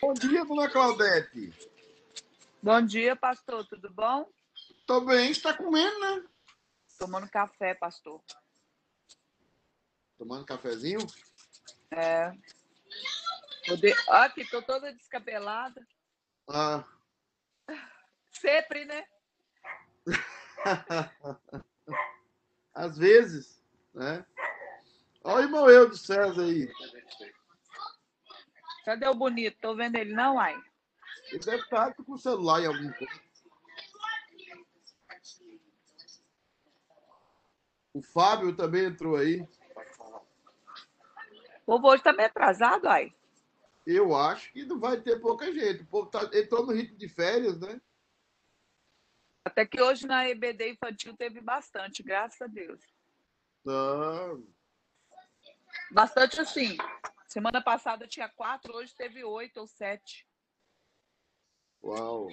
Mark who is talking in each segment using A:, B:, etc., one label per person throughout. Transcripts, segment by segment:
A: Bom dia, dona Claudete.
B: Bom dia, pastor. Tudo bom?
A: Tô bem, está comendo, né?
B: Tomando café, pastor.
A: Tomando cafezinho?
B: É. De... Aqui, tô toda descabelada.
A: Ah.
B: Sempre, né?
A: Às vezes, né? Olha o irmão eu do César aí.
B: Cadê o bonito? Tô vendo ele não, ai?
A: Ele deve estar com o celular em algum canto. O Fábio também entrou aí.
B: O povo hoje tá meio atrasado, ai.
A: Eu acho que não vai ter pouca gente. O povo tá, entrou no ritmo de férias, né?
B: Até que hoje na EBD infantil teve bastante, graças a Deus.
A: Não.
B: Bastante assim. Semana passada tinha quatro, hoje teve oito ou sete.
A: Uau.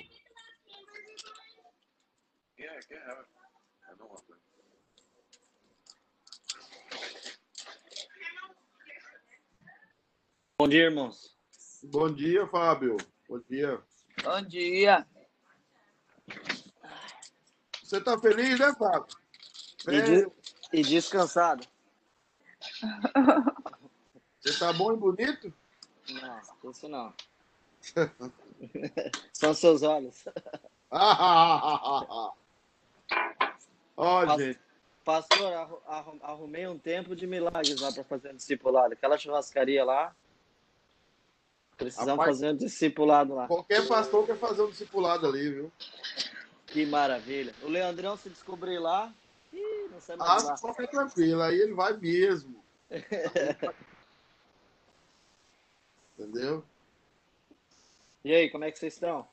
C: Bom dia, irmãos.
A: Bom dia, Fábio. Bom dia.
B: Bom dia.
A: Você tá feliz, né, Fábio?
C: E, de- e descansado.
A: Você tá bom e bonito?
C: Não, isso não. São seus olhos.
A: Ó,
C: Pas-
A: gente.
C: Pastor, arru- arru- arrumei um tempo de milagres lá para fazer um discipulado. Aquela churrascaria lá. Precisamos
A: Rapaz-
C: fazer um discipulado lá.
A: Qualquer pastor quer fazer um discipulado ali, viu?
C: Que maravilha. O Leandrão se descobrir lá. Ih, não
A: Ah,
C: mais lá.
A: só fica tranquilo, aí ele vai mesmo. Entendeu?
C: E aí, como é que vocês estão?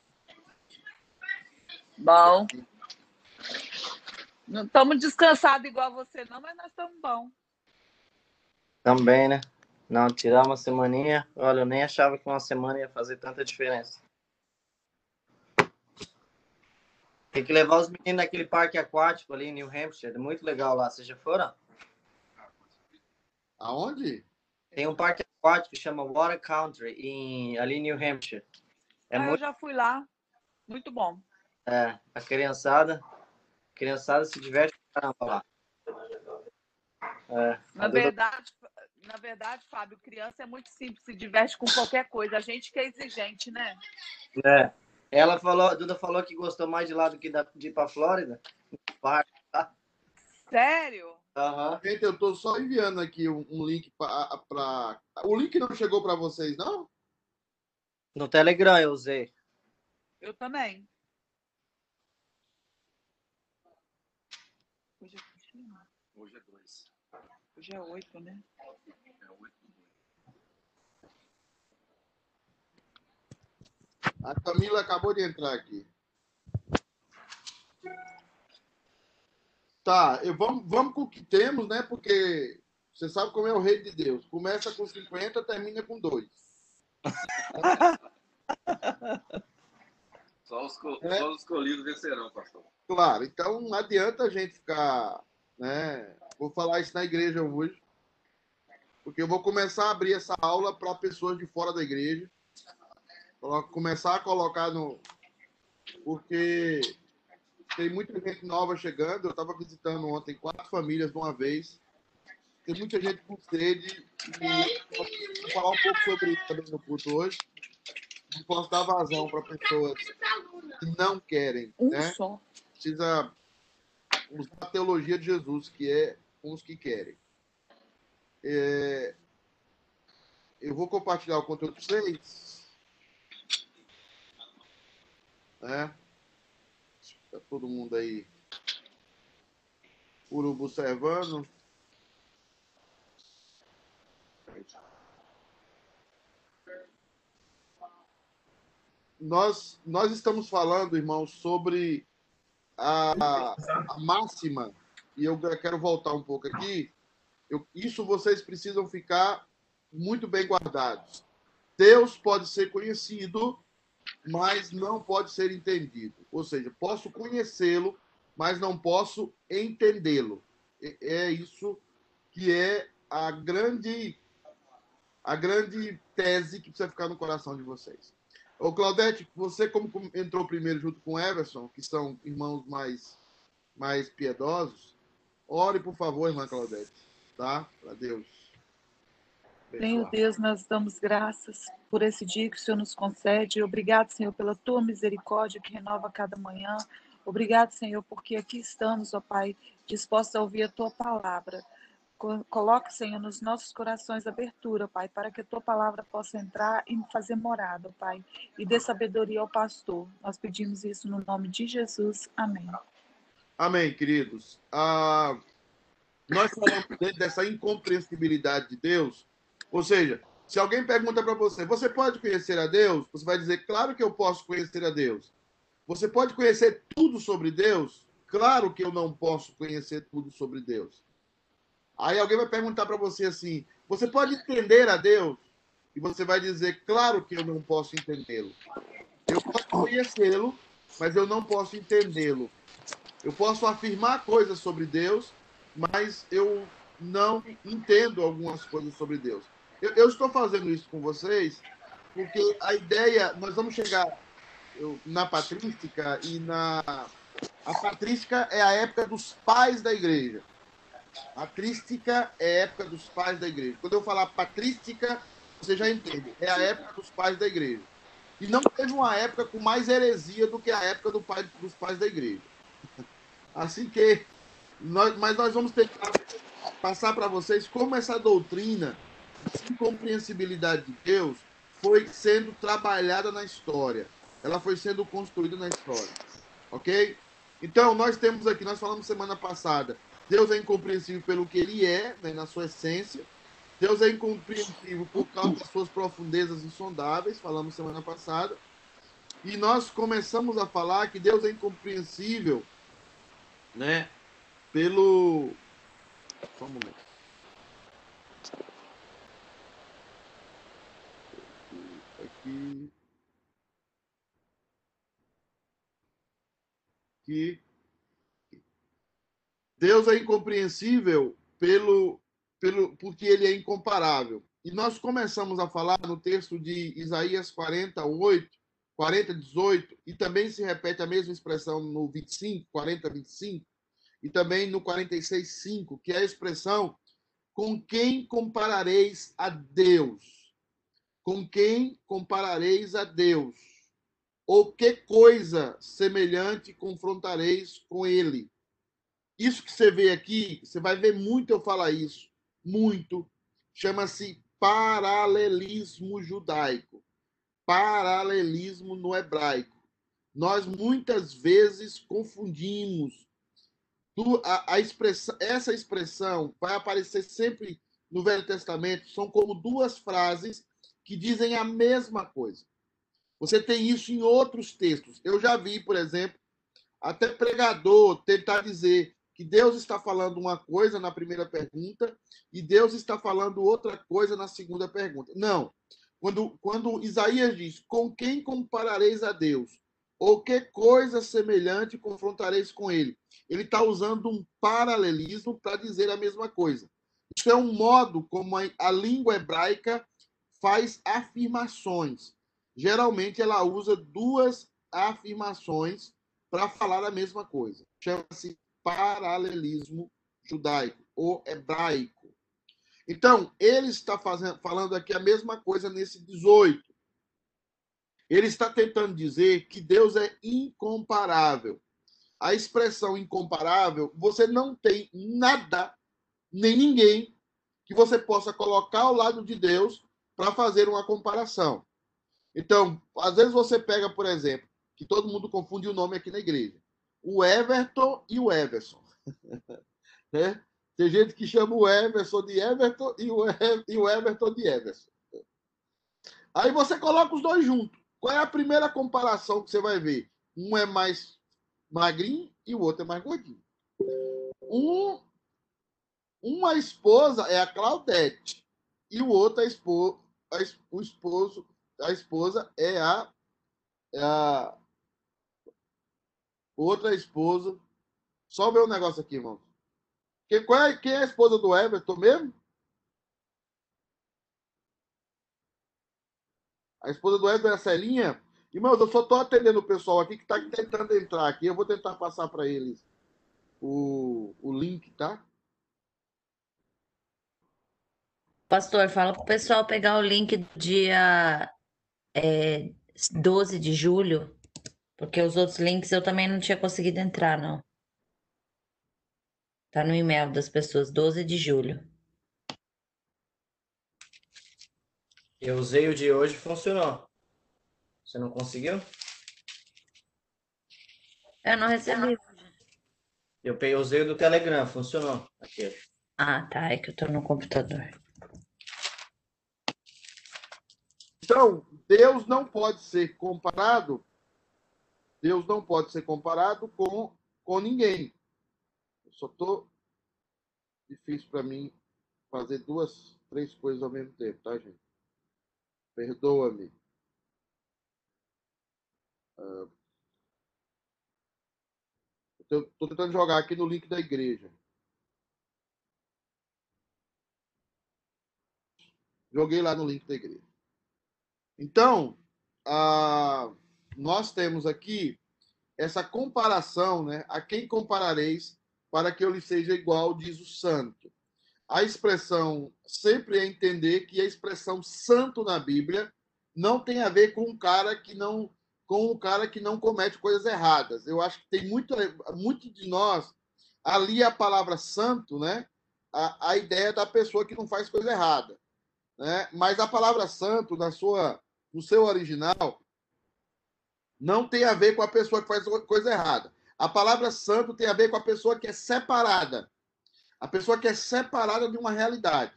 B: Bom. Não estamos descansados igual você, não, mas nós estamos bom.
C: Também, né? Não, tirar uma semaninha. Olha, eu nem achava que uma semana ia fazer tanta diferença. Tem que levar os meninos naquele parque aquático ali em New Hampshire. É muito legal lá. Vocês já foram?
A: Aonde?
C: Tem um parque aquático que chama Water Country em, ali em New Hampshire. É
B: Ah, Eu
C: muito.
B: já fui lá. Muito bom.
C: É, a criançada. A criançada se diverte pra caramba lá. É,
B: Na verdade, na verdade, Fábio, criança é muito simples, se diverte com qualquer coisa. A gente que é exigente, né?
C: É. Ela falou, a Duda falou que gostou mais de lá do que da, de ir pra Flórida. Parque.
B: Sério?
C: Aham.
A: Gente, eu tô só enviando aqui um, um link pra, pra. O link não chegou pra vocês, não?
C: No Telegram eu usei.
B: Eu também. Hoje é?
D: Hoje é dois.
B: Hoje é oito, né?
D: É oito.
A: A Camila acabou de entrar aqui. Tá, eu, vamos, vamos com o que temos, né? Porque você sabe como é o rei de Deus. Começa com 50, termina com 2.
D: Só os,
A: É.
D: só os escolhidos vencerão, pastor.
A: Claro, então não adianta a gente ficar, né? Vou falar isso na igreja hoje, porque eu vou começar a abrir essa aula para pessoas de fora da igreja, começar a colocar no, porque tem muita gente nova chegando. Eu estava visitando ontem quatro famílias de uma vez. Tem muita gente com sede e vou falar um pouco sobre isso também no culto hoje. Não posso dar vazão para pessoas que não querem,
B: Um
A: né?
B: só.
A: precisa usar a teologia de Jesus, que é com os que querem. É, eu vou compartilhar o conteúdo com vocês. Né? Tá todo mundo aí. Urubu servando. Nós, nós estamos falando, irmãos, sobre a, a máxima, e eu quero voltar um pouco aqui, eu- isso vocês precisam ficar muito bem guardados. Deus pode ser conhecido, mas não pode ser entendido. Ou seja, posso conhecê-lo, mas não posso entendê-lo. É- isso que é a grande a grande tese que precisa ficar no coração de vocês. Ô, Claudete, você como entrou primeiro junto com Everson, que são irmãos mais, mais piedosos, ore, por favor, irmã Claudete, tá? Para Deus.
B: Senhor Deus, nós damos graças por esse dia que o Senhor nos concede. Obrigado, Senhor, pela tua misericórdia que renova cada manhã. Obrigado, Senhor, porque aqui estamos, ó Pai, dispostos a ouvir a tua palavra. Coloque, Senhor, nos nossos corações abertura, Pai, para que a tua palavra possa entrar e fazer morada, Pai, e dê sabedoria ao pastor. Nós pedimos isso no nome de Jesus. Amém.
A: Amém, queridos. Ah, nós falamos dessa incompreensibilidade de Deus, ou seja, se alguém pergunta para você, você pode conhecer a Deus? Você vai dizer, claro que eu posso conhecer a Deus. Você pode conhecer tudo sobre Deus? Claro que eu não posso conhecer tudo sobre Deus. Aí alguém vai perguntar para você assim: você pode entender a Deus? E você vai dizer: claro que eu não posso entendê-lo. Eu posso conhecê-lo, mas eu não posso entendê-lo. Eu posso afirmar coisas sobre Deus, mas eu não entendo algumas coisas sobre Deus. Eu, eu estou fazendo isso com vocês porque a ideia, nós vamos chegar eu, na patrística e na a patrística é a época dos pais da igreja. Patrística é a época dos pais da igreja. Quando eu falar patrística, você já entende. É a época dos pais da igreja. E não teve uma época com mais heresia do que a época do pai, dos pais da igreja. Assim que, nós, mas nós vamos tentar passar para vocês como essa doutrina de incompreensibilidade de Deus foi sendo trabalhada na história. Ela foi sendo construída na história. Ok? Então, nós temos aqui, nós falamos semana passada, Deus é incompreensível pelo que ele é, né, na sua essência. Deus é incompreensível por causa das suas profundezas insondáveis, falamos semana passada. E nós começamos a falar que Deus é incompreensível, né, pelo só um momento. Aqui que Deus é incompreensível pelo, pelo, porque ele é incomparável. E nós começamos a falar no texto de Isaías 48, 40, 18, e também se repete a mesma expressão no 25, 40, 25, e também no 46, 5, que é a expressão com quem comparareis a Deus? Com quem comparareis a Deus? Ou que coisa semelhante confrontareis com ele? Isso que você vê aqui, você vai ver muito eu falar isso, muito. Chama-se paralelismo judaico. Paralelismo no hebraico. Nós muitas vezes confundimos a, a expressão, essa expressão vai aparecer sempre no Velho Testamento, são como duas frases que dizem a mesma coisa. Você tem isso em outros textos. Eu já vi, por exemplo, até pregador tentar dizer que Deus está falando uma coisa na primeira pergunta e Deus está falando outra coisa na segunda pergunta. Não. Quando, quando Isaías diz: Com quem comparareis a Deus? Ou que coisa semelhante confrontareis com ele? Ele está usando um paralelismo para dizer a mesma coisa. Isso é um modo como a, a língua hebraica faz afirmações. Geralmente ela usa duas afirmações para falar a mesma coisa. Chama-se paralelismo judaico ou hebraico. Então, ele está fazendo, falando aqui a mesma coisa nesse 18. Ele está tentando dizer que Deus é incomparável. A expressão incomparável, você não tem nada, nem ninguém, que você possa colocar ao lado de Deus para fazer uma comparação. Então, às vezes você pega, por exemplo, que todo mundo confunde o nome aqui na igreja o Everton e o Everson. né? Tem gente que chama o Everson de Everton e o, e o Everton de Everson. Aí você coloca os dois juntos. Qual é a primeira comparação que você vai ver? Um é mais magrinho e o outro é mais gordinho. Um, uma esposa é a Claudete e o outro a esposa, a, o esposo, a esposa é a, é a outra esposa. Só ver um negócio aqui, irmão. Quem, qual é, quem é a esposa do Everton mesmo? A esposa do Wesley é a Celinha. Irmãos, eu só estou atendendo o pessoal aqui que está tentando entrar aqui. Eu vou tentar passar para eles o, o link, tá?
E: Pastor, fala pro pessoal pegar o link dia é, 12 de julho, porque os outros links eu também não tinha conseguido entrar, não. Tá no e-mail das pessoas, 12 de julho.
C: Eu usei o de hoje funcionou. Você não conseguiu?
E: Eu não recebi.
C: Eu usei o do Telegram, funcionou. Aqui.
E: Ah, tá. É que eu tô no computador.
A: Então, Deus não pode ser comparado. Deus não pode ser comparado com, com ninguém. Eu só tô difícil para mim fazer duas, três coisas ao mesmo tempo, tá, gente? Perdoa-me. Uh, Estou tentando jogar aqui no link da igreja. Joguei lá no link da igreja. Então, uh, nós temos aqui essa comparação, né? A quem comparareis para que eu lhe seja igual, diz o santo. A expressão sempre é entender que a expressão santo na Bíblia não tem a ver com um cara que não com um cara que não comete coisas erradas. Eu acho que tem muito, muito de nós ali a palavra santo, né? A, a ideia da pessoa que não faz coisa errada, né? Mas a palavra santo na sua no seu original não tem a ver com a pessoa que faz coisa errada. A palavra santo tem a ver com a pessoa que é separada. A pessoa que é separada de uma realidade.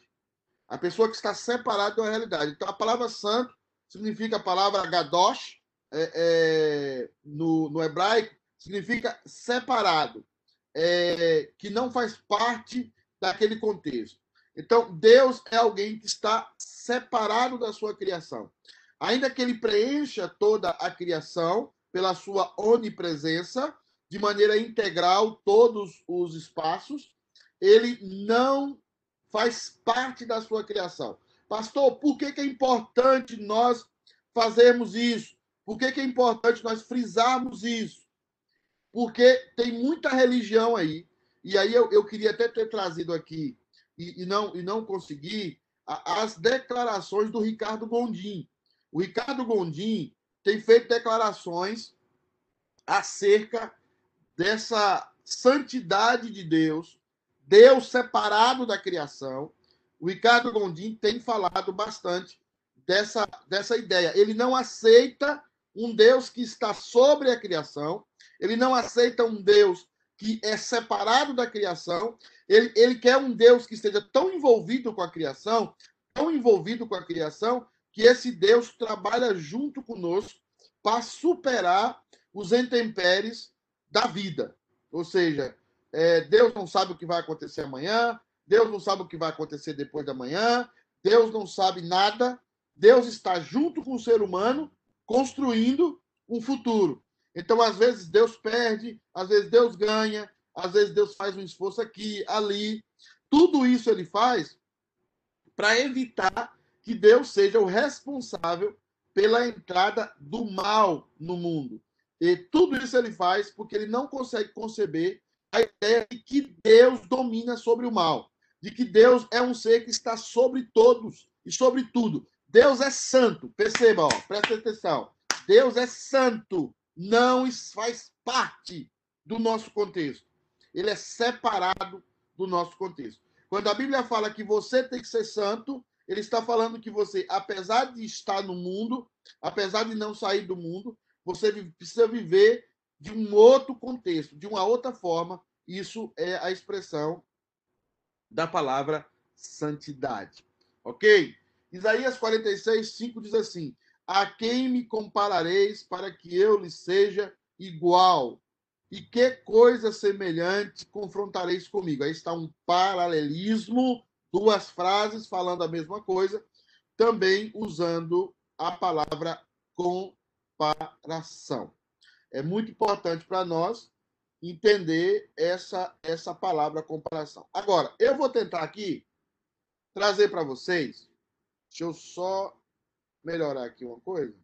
A: A pessoa que está separada de uma realidade. Então, a palavra santo significa a palavra gadosh, é, é, no, no hebraico, significa separado, é, que não faz parte daquele contexto. Então, Deus é alguém que está separado da sua criação. Ainda que ele preencha toda a criação pela sua onipresença, de maneira integral todos os espaços, ele não faz parte da sua criação. Pastor, por que, é importante nós fazermos isso? Por que, é importante nós frisarmos isso? Porque tem muita religião aí, e aí eu, eu queria até ter trazido aqui, e, e, não, e não consegui, as declarações do Ricardo Gondim. O Ricardo Gondim tem feito declarações acerca dessa santidade de Deus, Deus separado da criação. O Ricardo Gondim tem falado bastante dessa, dessa ideia. Ele não aceita um Deus que está sobre a criação, ele não aceita um Deus que é separado da criação, ele, ele quer um Deus que esteja tão envolvido com a criação, tão envolvido com a criação, que esse Deus trabalha junto conosco para superar os intempéries da vida. Ou seja, é, Deus não sabe o que vai acontecer amanhã, Deus não sabe o que vai acontecer depois da manhã, Deus não sabe nada, Deus está junto com o ser humano construindo um futuro. Então, às vezes, Deus perde, às vezes, Deus ganha, às vezes, Deus faz um esforço aqui, ali. Tudo isso ele faz para evitar que Deus seja o responsável pela entrada do mal no mundo. E tudo isso ele faz porque ele não consegue conceber a ideia de que Deus domina sobre o mal, de que Deus é um ser que está sobre todos e sobre tudo. Deus é santo, perceba, ó, presta atenção. Deus é santo, não faz parte do nosso contexto. Ele é separado do nosso contexto. Quando a Bíblia fala que você tem que ser santo, ele está falando que você, apesar de estar no mundo, apesar de não sair do mundo, você precisa viver de um outro contexto, de uma outra forma. Isso é a expressão da palavra santidade. Ok? Isaías 46, 5 diz assim: A quem me comparareis para que eu lhe seja igual? E que coisa semelhante confrontareis comigo? Aí está um paralelismo, duas frases falando a mesma coisa, também usando a palavra com comparação. É muito importante para nós entender essa, essa palavra comparação. Agora, eu vou tentar aqui trazer para vocês. Deixa eu só melhorar aqui uma coisa.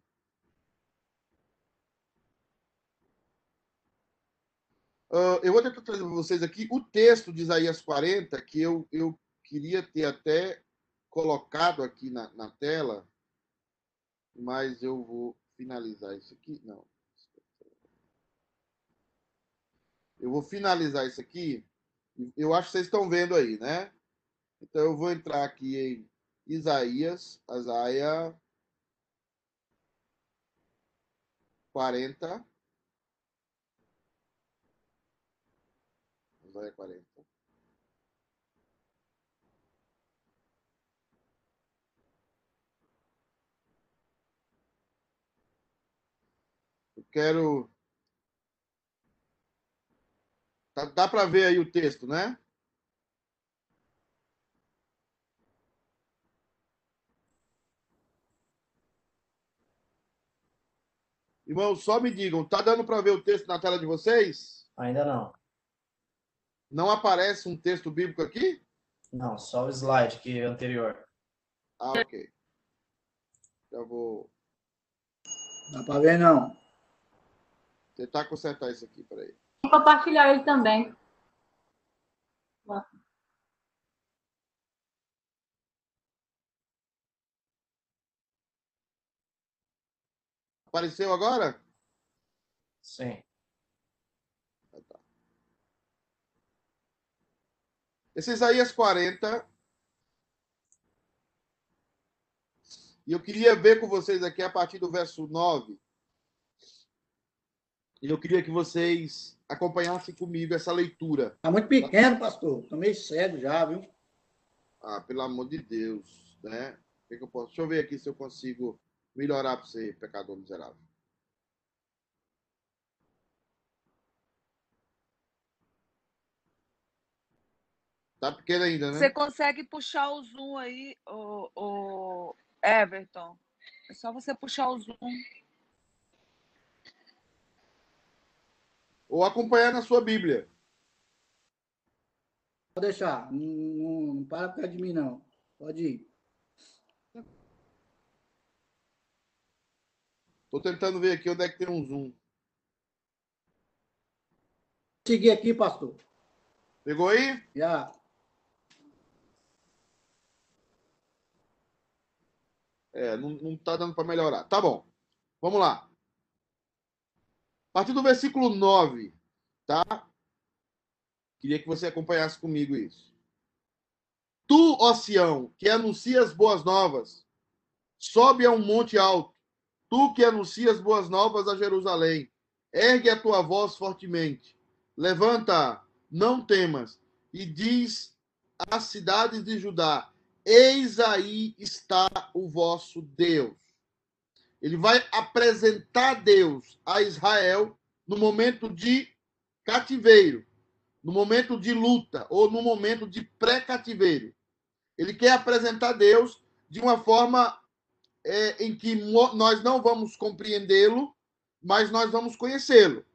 A: Uh, eu vou tentar trazer para vocês aqui o texto de Isaías 40, que eu, eu queria ter até colocado aqui na, na tela, mas eu vou finalizar isso aqui. Não. Eu vou finalizar isso aqui. Eu acho que vocês estão vendo aí, né? Então eu vou entrar aqui em Isaías, Isaia 40. Isaia 40. Eu quero. Dá, dá para ver aí o texto, né? Irmão, só me digam, tá dando para ver o texto na tela de vocês?
C: Ainda não.
A: Não aparece um texto bíblico aqui?
C: Não, só o slide que é anterior.
A: Ah, ok. Já vou
F: Dá para ver, não.
A: Tentar consertar isso aqui, peraí.
G: Vou compartilhar ele também.
A: Apareceu agora?
C: Sim.
A: Esse Isaías 40. E eu queria ver com vocês aqui a partir do verso 9. E eu queria que vocês acompanhassem comigo essa leitura.
F: Tá muito pequeno, pastor. Tô meio cego já, viu?
A: Ah, pelo amor de Deus, né? O que, que eu posso? Deixa eu ver aqui se eu consigo melhorar para você, pecador miserável. Tá pequeno ainda, né?
B: Você consegue puxar o zoom aí, o, o Everton? É só você puxar o zoom.
A: Ou acompanhar na sua Bíblia.
F: Pode deixar. Não, não, não para perto de mim, não. Pode ir.
A: Tô tentando ver aqui onde é que tem um zoom.
F: Seguir aqui, pastor.
A: Pegou aí?
F: Já.
A: É, não, não tá dando para melhorar. Tá bom. Vamos lá. A partir do versículo 9, tá? Queria que você acompanhasse comigo isso. Tu, ó Sião, que anuncias boas novas, sobe a um monte alto. Tu que anuncias boas novas a Jerusalém, ergue a tua voz fortemente. Levanta, não temas, e diz às cidades de Judá: Eis aí está o vosso Deus. Ele vai apresentar Deus a Israel no momento de cativeiro, no momento de luta ou no momento de pré-cativeiro. Ele quer apresentar Deus de uma forma é, em que nós não vamos compreendê-lo, mas nós vamos conhecê-lo.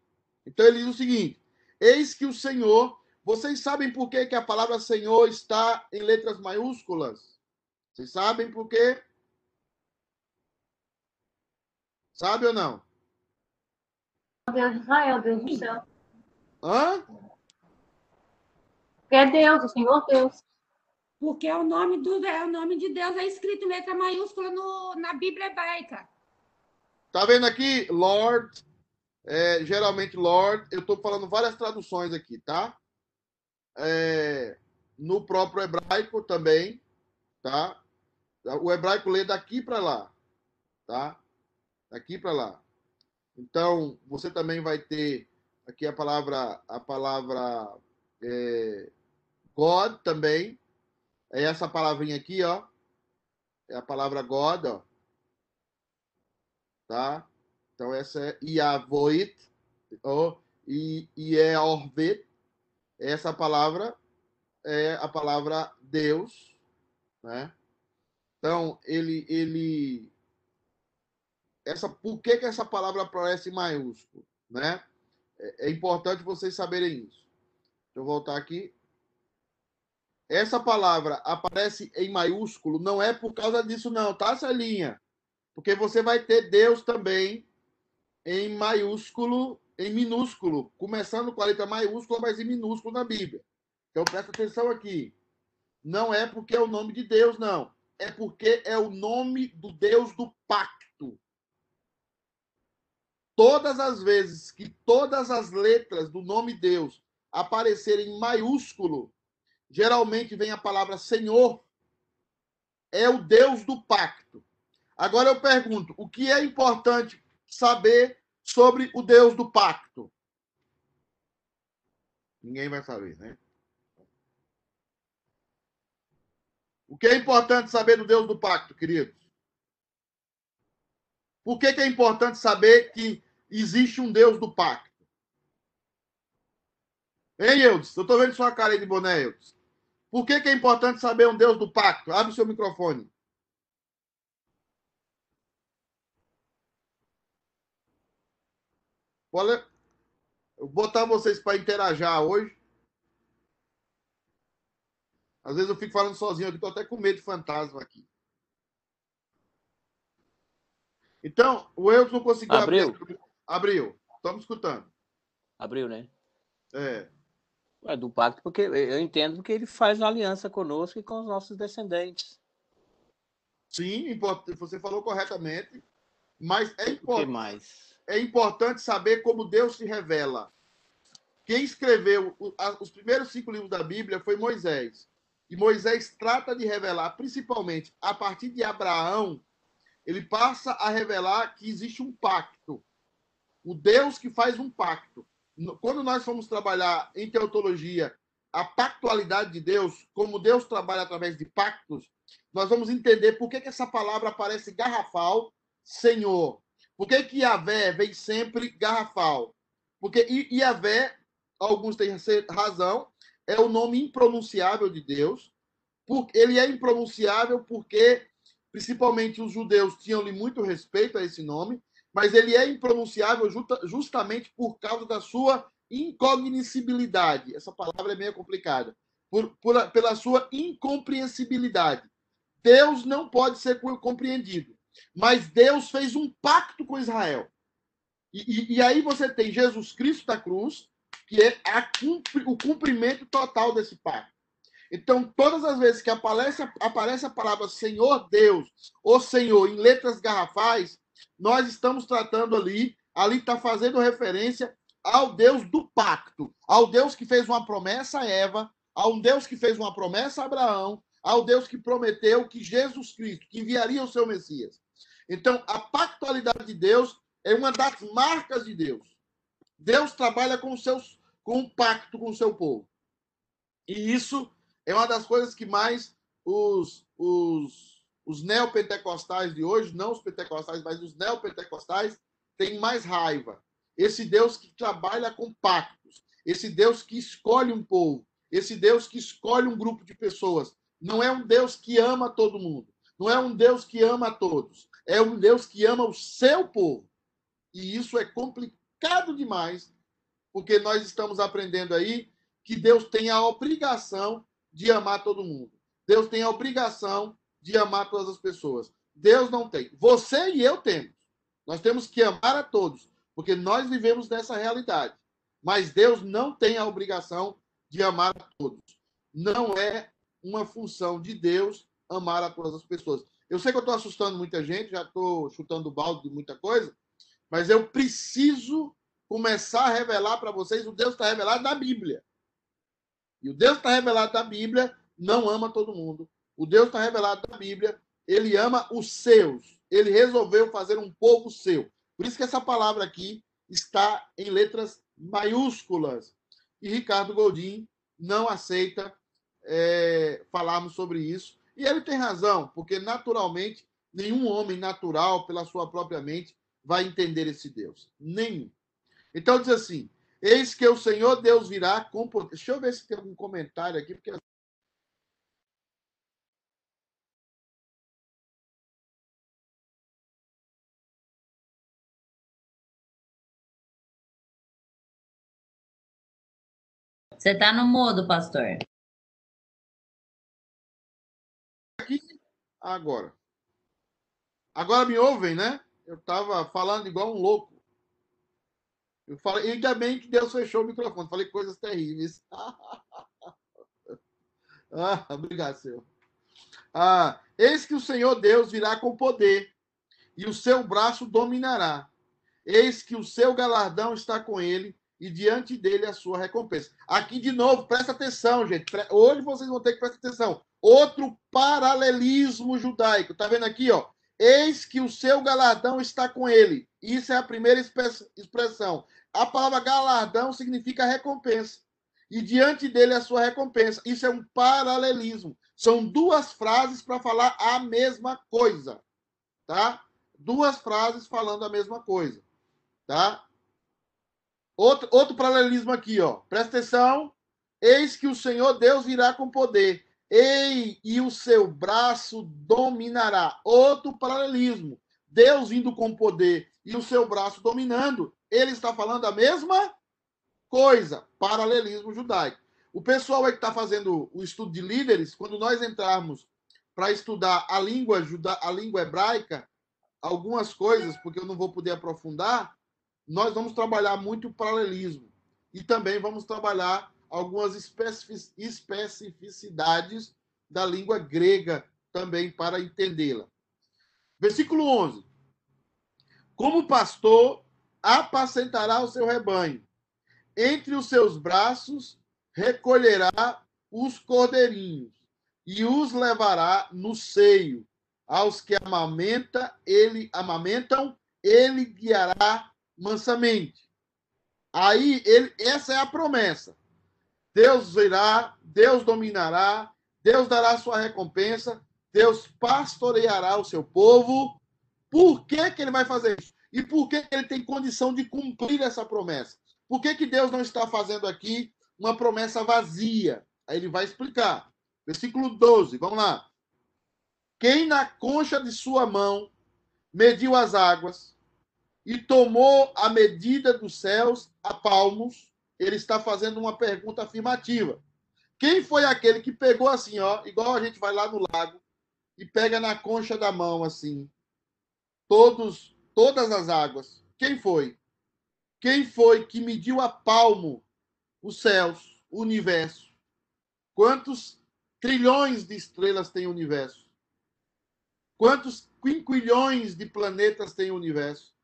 A: Então ele diz o seguinte: Eis que o Senhor vocês sabem por que, que a palavra Senhor está em letras maiúsculas? Vocês sabem por quê? Sabe ou não?
G: Deus de Israel, Deus do céu.
A: Hã?
G: Porque é Deus, o Senhor Deus.
H: Porque o nome, do, é, o nome de Deus é escrito em letra maiúscula no, na Bíblia hebraica.
A: Tá vendo aqui? Lord, é, geralmente Lord. Eu estou falando várias traduções aqui, tá? é, no próprio hebraico também, tá? O hebraico lê daqui para lá, tá? Daqui para lá. Então, você também vai ter aqui a palavra, a palavra é, God também. É essa palavrinha aqui, ó. É a palavra God, ó. Tá? Então, essa é ó, e, e é essa palavra é a palavra Deus, né? Então, ele ele essa por que que essa palavra aparece em maiúsculo, né? É, é importante vocês saberem isso. Deixa eu voltar aqui. Essa palavra aparece em maiúsculo não é por causa disso não, tá, Celinha? Porque você vai ter Deus também em maiúsculo, em minúsculo, começando com a letra maiúscula, mas em minúsculo na Bíblia. Então presta atenção aqui. Não é porque é o nome de Deus, não. É porque é o nome do Deus do pacto. Todas as vezes que todas as letras do nome Deus aparecerem em maiúsculo, geralmente vem a palavra Senhor. É o Deus do pacto. Agora eu pergunto: o que é importante saber sobre o Deus do pacto? Ninguém vai saber, né? O que é importante saber do Deus do pacto, queridos? Por que, que é importante saber que existe um Deus do pacto? Hein, Eudes? Eu estou vendo sua cara aí de boné, Eudes. Por que, que é importante saber um Deus do pacto? Abre o seu microfone. Olha, eu vou botar vocês para interajar hoje. Às vezes eu fico falando sozinho aqui, estou até com medo de fantasma aqui. Então, o Eudes não conseguiu abrir. Abriu. Estamos escutando.
I: Abriu, né?
A: É.
I: É do pacto, porque eu entendo que ele faz uma aliança conosco e com os nossos descendentes.
A: Sim, você falou corretamente. Mas é importante.
I: mais?
A: é importante saber como Deus se revela. Quem escreveu os primeiros cinco livros da Bíblia foi Moisés. E Moisés trata de revelar, principalmente a partir de Abraão, ele passa a revelar que existe um pacto. O Deus que faz um pacto. Quando nós formos trabalhar em teologia a pactualidade de Deus, como Deus trabalha através de pactos, nós vamos entender por que, que essa palavra aparece garrafal, Senhor. Por que, que Yahvé vem sempre garrafal? Porque I- Yahvé, alguns têm razão, é o nome impronunciável de Deus. Ele é impronunciável porque, principalmente, os judeus tinham-lhe muito respeito a esse nome, mas ele é impronunciável justa- justamente por causa da sua incognoscibilidade. Essa palavra é meio complicada. Por, por- pela sua incompreensibilidade. Deus não pode ser co- compreendido. Mas Deus fez um pacto com Israel. E, e- e aí você tem Jesus Cristo da cruz, que é a o cumprimento total desse pacto. Então, todas as vezes que aparece, aparece a palavra Senhor Deus ou Senhor em letras garrafais, nós estamos tratando ali, ali está fazendo referência ao Deus do pacto, ao Deus que fez uma promessa a Eva, ao Deus que fez uma promessa a Abraão, ao Deus que prometeu que Jesus Cristo, que enviaria o seu Messias. Então, a pactualidade de Deus é uma das marcas de Deus. Deus trabalha com seus com um pacto com o seu povo. E isso é uma das coisas que mais os, os, os neopentecostais de hoje, não os pentecostais, mas os neopentecostais, têm mais raiva. Esse Deus que trabalha com pactos, esse Deus que escolhe um povo, esse Deus que escolhe um grupo de pessoas. Não é um Deus que ama todo mundo, não é um Deus que ama todos, é um Deus que ama o seu povo. E isso é complicado demais, porque nós estamos aprendendo aí que Deus tem a obrigação de amar todo mundo. Deus tem a obrigação de amar todas as pessoas. Deus não tem. Você e eu temos. Nós temos que amar a todos, porque nós vivemos nessa realidade. Mas Deus não tem a obrigação de amar a todos. Não é uma função de Deus amar a todas as pessoas. Eu sei que eu estou assustando muita gente, já estou chutando balde de muita coisa, mas eu preciso começar a revelar para vocês o Deus está revelado na Bíblia. E o Deus está revelado na Bíblia não ama todo mundo. O Deus está revelado na Bíblia, ele ama os seus. Ele resolveu fazer um povo seu. Por isso que essa palavra aqui está em letras maiúsculas. E Ricardo Goldin não aceita é, falarmos sobre isso. E ele tem razão, porque naturalmente nenhum homem natural, pela sua própria mente, vai entender esse Deus. Nenhum. Então diz assim: Eis que o Senhor Deus virá com poder. Deixa eu ver se tem algum comentário aqui, porque
E: Você tá no mudo, pastor.
A: agora. Agora me ouvem, né? Eu estava falando igual um louco. Eu falei, ainda bem que Deus fechou o microfone. Falei coisas terríveis. ah, obrigado, Senhor. Ah, eis que o Senhor Deus virá com poder, e o seu braço dominará. Eis que o seu galardão está com ele, e diante dele a sua recompensa. Aqui de novo, presta atenção, gente. Hoje vocês vão ter que prestar atenção. Outro paralelismo judaico. Tá vendo aqui, ó? Eis que o seu galardão está com ele. Isso é a primeira expressão. A palavra galardão significa recompensa. E diante dele a sua recompensa. Isso é um paralelismo. São duas frases para falar a mesma coisa. Tá? Duas frases falando a mesma coisa. Tá? Outro, outro paralelismo aqui, ó. Presta atenção. Eis que o Senhor Deus virá com poder. Ei, e o seu braço dominará. Outro paralelismo. Deus vindo com poder e o seu braço dominando. Ele está falando a mesma coisa. Paralelismo judaico. O pessoal aí que está fazendo o estudo de líderes, quando nós entrarmos para estudar a língua, juda, a língua hebraica, algumas coisas, porque eu não vou poder aprofundar, nós vamos trabalhar muito o paralelismo. E também vamos trabalhar algumas especificidades da língua grega também para entendê-la. Versículo 11. Como pastor, apacentará o seu rebanho. Entre os seus braços recolherá os cordeirinhos e os levará no seio. Aos que amamenta, ele amamentam, ele guiará mansamente. Aí, ele, essa é a promessa. Deus virá, Deus dominará, Deus dará sua recompensa, Deus pastoreará o seu povo. Por que, que ele vai fazer isso? E por que, ele tem condição de cumprir essa promessa? Por que, que Deus não está fazendo aqui uma promessa vazia? Aí ele vai explicar. Versículo 12, vamos lá. Quem na concha de sua mão mediu as águas e tomou a medida dos céus a palmos, ele está fazendo uma pergunta afirmativa. Quem foi aquele que pegou assim, ó, igual a gente vai lá no lago e pega na concha da mão assim, todos, todas as águas? Quem foi? Quem foi que mediu a palmo os céus, o universo? Quantos trilhões de estrelas tem o universo? Quantos quinquilhões de planetas tem o universo?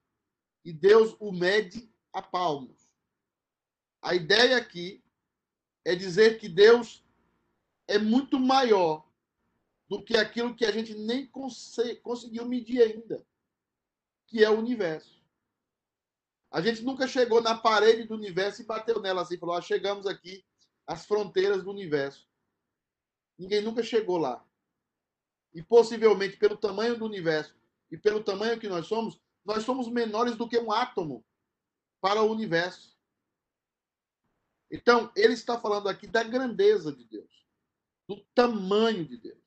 A: E Deus o mede a palmos. A ideia aqui é dizer que Deus é muito maior do que aquilo que a gente nem conseguiu medir ainda, que é o universo. A gente nunca chegou na parede do universo e bateu nela assim, falou: ah, chegamos aqui às fronteiras do universo. Ninguém nunca chegou lá. E possivelmente, pelo tamanho do universo e pelo tamanho que nós somos, nós somos menores do que um átomo para o universo. Então, ele está falando aqui da grandeza de Deus, do tamanho de Deus.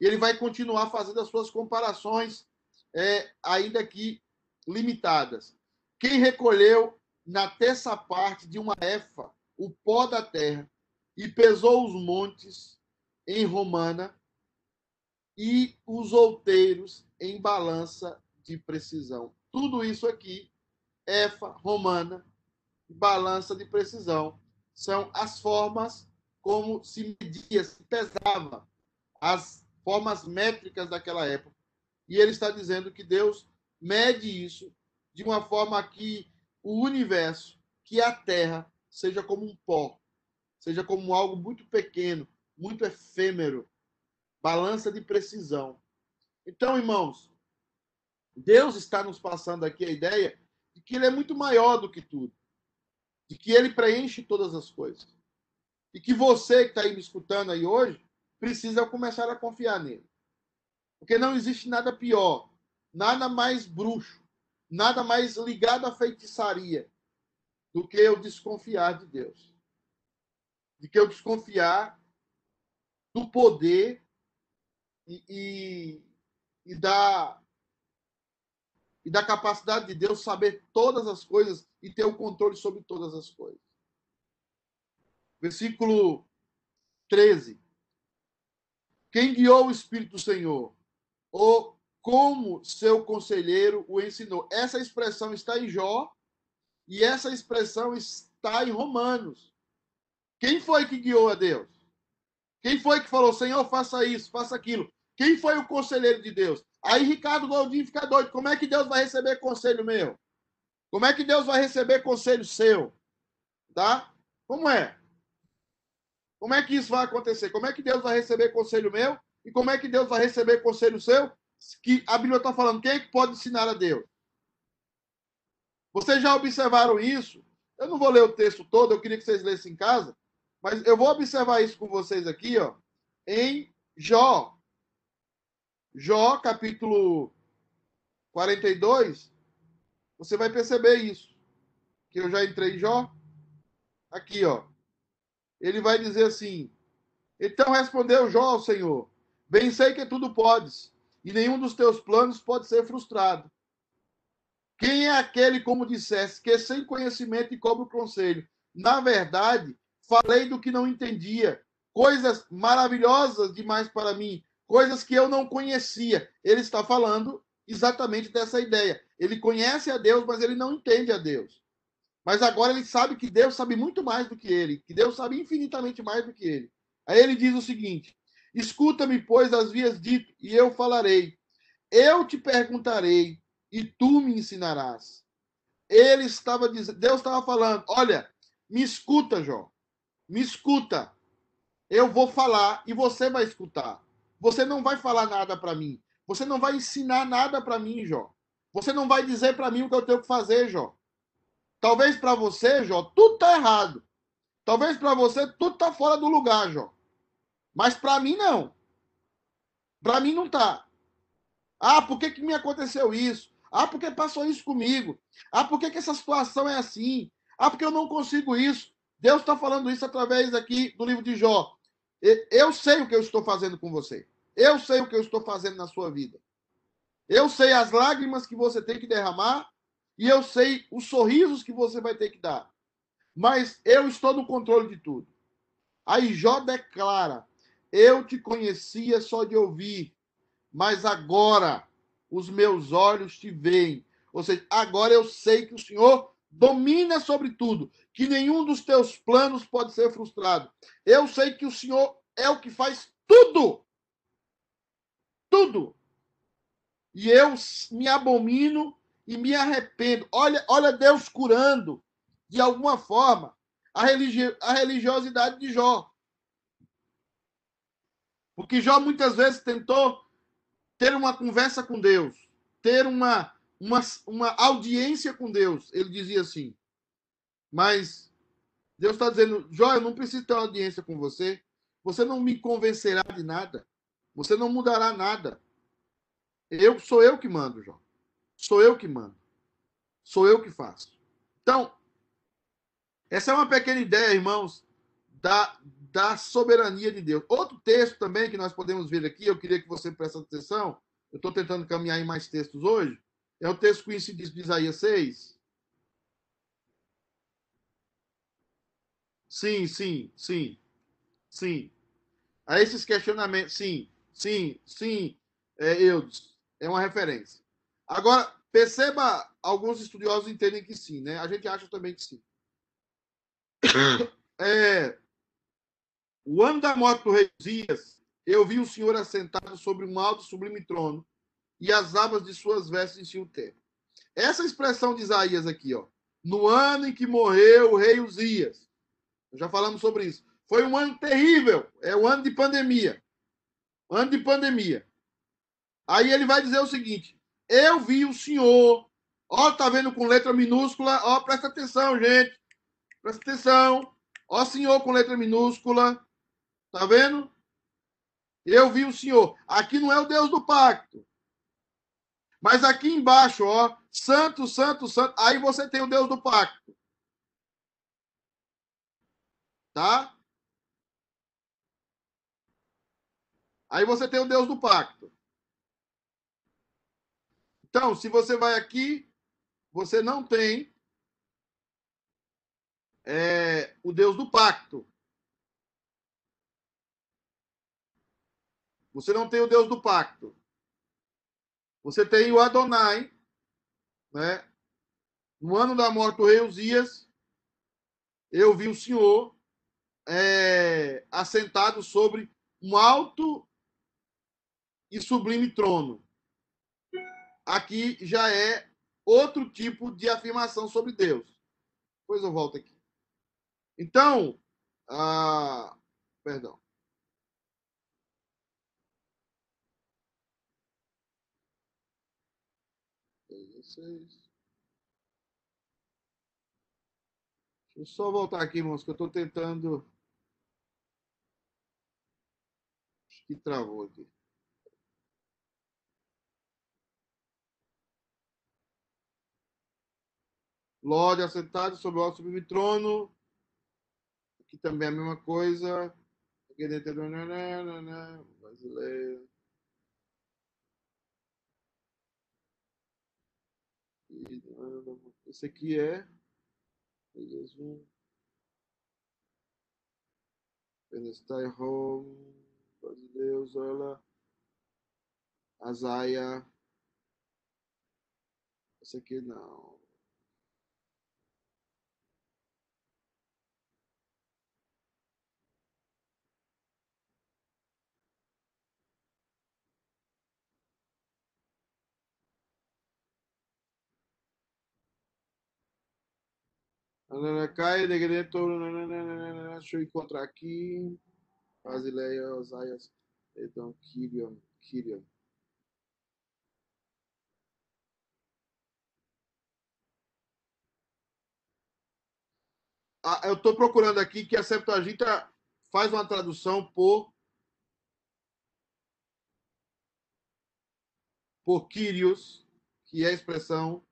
A: E ele vai continuar fazendo as suas comparações, é, ainda que limitadas. Quem recolheu na terça parte de uma efa o pó da terra e pesou os montes em romana e os outeiros em balança de precisão. Tudo isso aqui, efa, romana, balança de precisão, são as formas como se media, se pesava, as formas métricas daquela época. E ele está dizendo que Deus mede isso de uma forma que o universo, que a Terra, seja como um pó, seja como algo muito pequeno, muito efêmero, balança de precisão. Então, irmãos, Deus está nos passando aqui a ideia de que ele é muito maior do que tudo de que ele preenche todas as coisas. E que você que está aí me escutando aí hoje precisa começar a confiar nele. Porque não existe nada pior, nada mais bruxo, nada mais ligado à feitiçaria do que eu desconfiar de Deus. De que eu desconfiar do poder e, e, e da e da capacidade de Deus saber todas as coisas e ter o controle sobre todas as coisas. Versículo 13. Quem guiou o Espírito do Senhor? Ou como seu conselheiro o ensinou. Essa expressão está em Jó e essa expressão está em Romanos. Quem foi que guiou a Deus? Quem foi que falou, Senhor, faça isso, faça aquilo? Quem foi o conselheiro de Deus? Aí Ricardo Goldinho fica doido. Como é que Deus vai receber conselho meu? Como é que Deus vai receber conselho seu? Tá? Como é? Como é que isso vai acontecer? Como é que Deus vai receber conselho meu? E como é que Deus vai receber conselho seu? Que a Bíblia está falando, quem é que pode ensinar a Deus? Vocês já observaram isso? Eu não vou ler o texto todo, eu queria que vocês lessem em casa, mas eu vou observar isso com vocês aqui, ó, em Jó. Jó, capítulo 42, você vai perceber isso. Que eu já entrei em Jó. Aqui, ó. Ele vai dizer assim: Então respondeu Jó ao Senhor: Bem sei que tudo podes, e nenhum dos teus planos pode ser frustrado. Quem é aquele, como disseste, que sem conhecimento e cobra o conselho? Na verdade, falei do que não entendia, coisas maravilhosas demais para mim, coisas que eu não conhecia. Ele está falando exatamente dessa ideia. Ele conhece a Deus, mas ele não entende a Deus. Mas agora ele sabe que Deus sabe muito mais do que ele, que Deus sabe infinitamente mais do que ele. Aí ele diz o seguinte: Escuta-me, pois, as vias dito, e eu falarei. Eu te perguntarei, e tu me ensinarás. Ele estava dizendo, Deus estava falando: Olha, me escuta, Jó. Me escuta. Eu vou falar e você vai escutar. Você não vai falar nada para mim. Você não vai ensinar nada para mim, Jó. Você não vai dizer para mim o que eu tenho que fazer, Jó. Talvez para você, Jó, tudo tá errado. Talvez para você tudo tá fora do lugar, Jó. Mas para mim não. Para mim não tá. Ah, por que, que me aconteceu isso? Ah, por que passou isso comigo? Ah, por que, que essa situação é assim? Ah, porque eu não consigo isso. Deus está falando isso através aqui do livro de Jó. Eu sei o que eu estou fazendo com você. Eu sei o que eu estou fazendo na sua vida. Eu sei as lágrimas que você tem que derramar e eu sei os sorrisos que você vai ter que dar. Mas eu estou no controle de tudo. Aí Jó declara: Eu te conhecia só de ouvir, mas agora os meus olhos te veem. Ou seja, agora eu sei que o Senhor domina sobre tudo, que nenhum dos teus planos pode ser frustrado. Eu sei que o Senhor é o que faz tudo. Tudo. E eu me abomino e me arrependo. Olha, olha Deus curando, de alguma forma, a, religi a religiosidade de Jó. Porque Jó muitas vezes tentou ter uma conversa com Deus, ter uma, uma, uma audiência com Deus. Ele dizia assim. Mas Deus está dizendo, Jó, eu não preciso ter audiência com você. Você não me convencerá de nada. Você não mudará nada. Eu sou eu que mando, Jó. Sou eu que mando. Sou eu que faço. Então, essa é uma pequena ideia, irmãos, da, da soberania de Deus. Outro texto também que nós podemos ver aqui, eu queria que você preste atenção, eu estou tentando caminhar em mais textos hoje, é o texto conhecido de Isaías 6. Sim, sim, sim, sim. A esses questionamentos, sim, sim, sim, é, Eudes, é uma referência. Agora, perceba, alguns estudiosos entendem que sim, né? A gente acha também que sim. É, o ano da morte do rei Zias, eu vi o Senhor assentado sobre um alto sublime trono, e as abas de suas vestes enchiam o templo. Essa expressão de Isaías aqui, ó, no ano em que morreu o rei Uzias, já falamos sobre isso. Foi um ano terrível, é o um ano de pandemia. Ano de pandemia. Aí ele vai dizer o seguinte: eu vi o Senhor. Ó, tá vendo com letra minúscula? Ó, presta atenção, gente. Presta atenção. Ó, Senhor com letra minúscula. Tá vendo? Eu vi o Senhor. Aqui não é o Deus do pacto. Mas aqui embaixo, ó, santo, santo, santo. Aí você tem o Deus do pacto. Tá? Aí você tem o Deus do pacto. Então, se você vai aqui, você não tem é, o Deus do pacto. Você não tem o Deus do pacto. Você tem o Adonai, né? No ano da morte do rei Uzias, eu vi o Senhor é, assentado sobre um alto e sublime trono. Aqui já é outro tipo de afirmação sobre Deus. Depois eu volto aqui. Então, ah, perdão. Deixa eu só voltar aqui, irmãos, que eu estou tentando. Acho que travou aqui. Lorde assentado sobre o alto sublime trono. Aqui também é a mesma coisa. Brasileiro. Esse aqui é Jesus. Penestai Home, Deus, olha. Azaia. Esse aqui não. Cai, Degreto, deixa eu encontrar aqui. Basileia, Osaias, Edom, Kirion, Kirion. Ah, eu estou procurando aqui que a Septuaginta faz uma tradução por por Kyrios, que é a expressão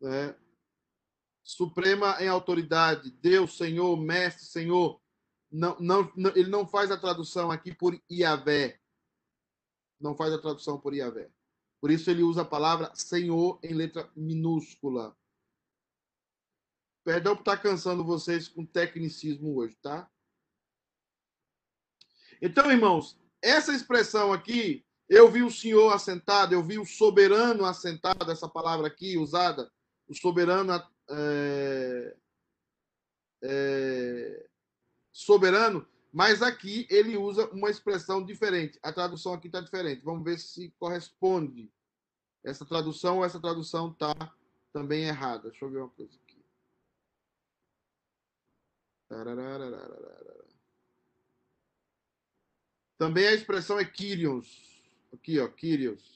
A: né, suprema em autoridade, Deus, Senhor, Mestre, Senhor. Não, não, não, ele não faz a tradução aqui por Iavé. Não faz a tradução por Iavé. Por isso ele usa a palavra Senhor em letra minúscula. Perdão por estar cansando vocês com tecnicismo hoje, tá? Então, irmãos, essa expressão aqui, eu vi o Senhor assentado, eu vi o soberano assentado, essa palavra aqui usada o soberano é, é, soberano, mas aqui ele usa uma expressão diferente. A tradução aqui está diferente. Vamos ver se corresponde essa tradução ou essa tradução está também errada. Deixa eu ver uma coisa aqui. Também a expressão é Kyrios. Aqui, ó, Kyrios.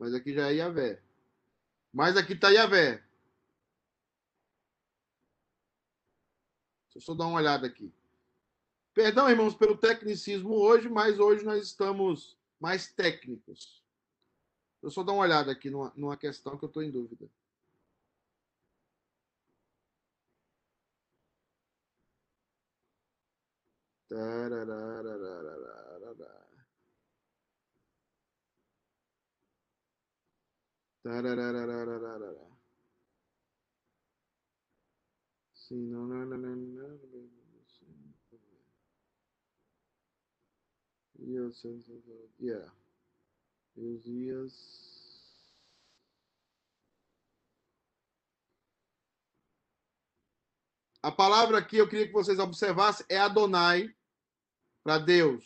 A: Mas aqui já é Iavé. Mas aqui está Iavé. Deixa eu só dar uma olhada aqui. Perdão, irmãos, pelo tecnicismo hoje, mas hoje nós estamos mais técnicos. Deixa eu só dar uma olhada aqui numa, numa questão que eu estou em dúvida. Tararararararara. Sim, não, não, não, não, não. Yes, yeah. Uzias. A palavra aqui eu queria que vocês observassem é Adonai para Deus.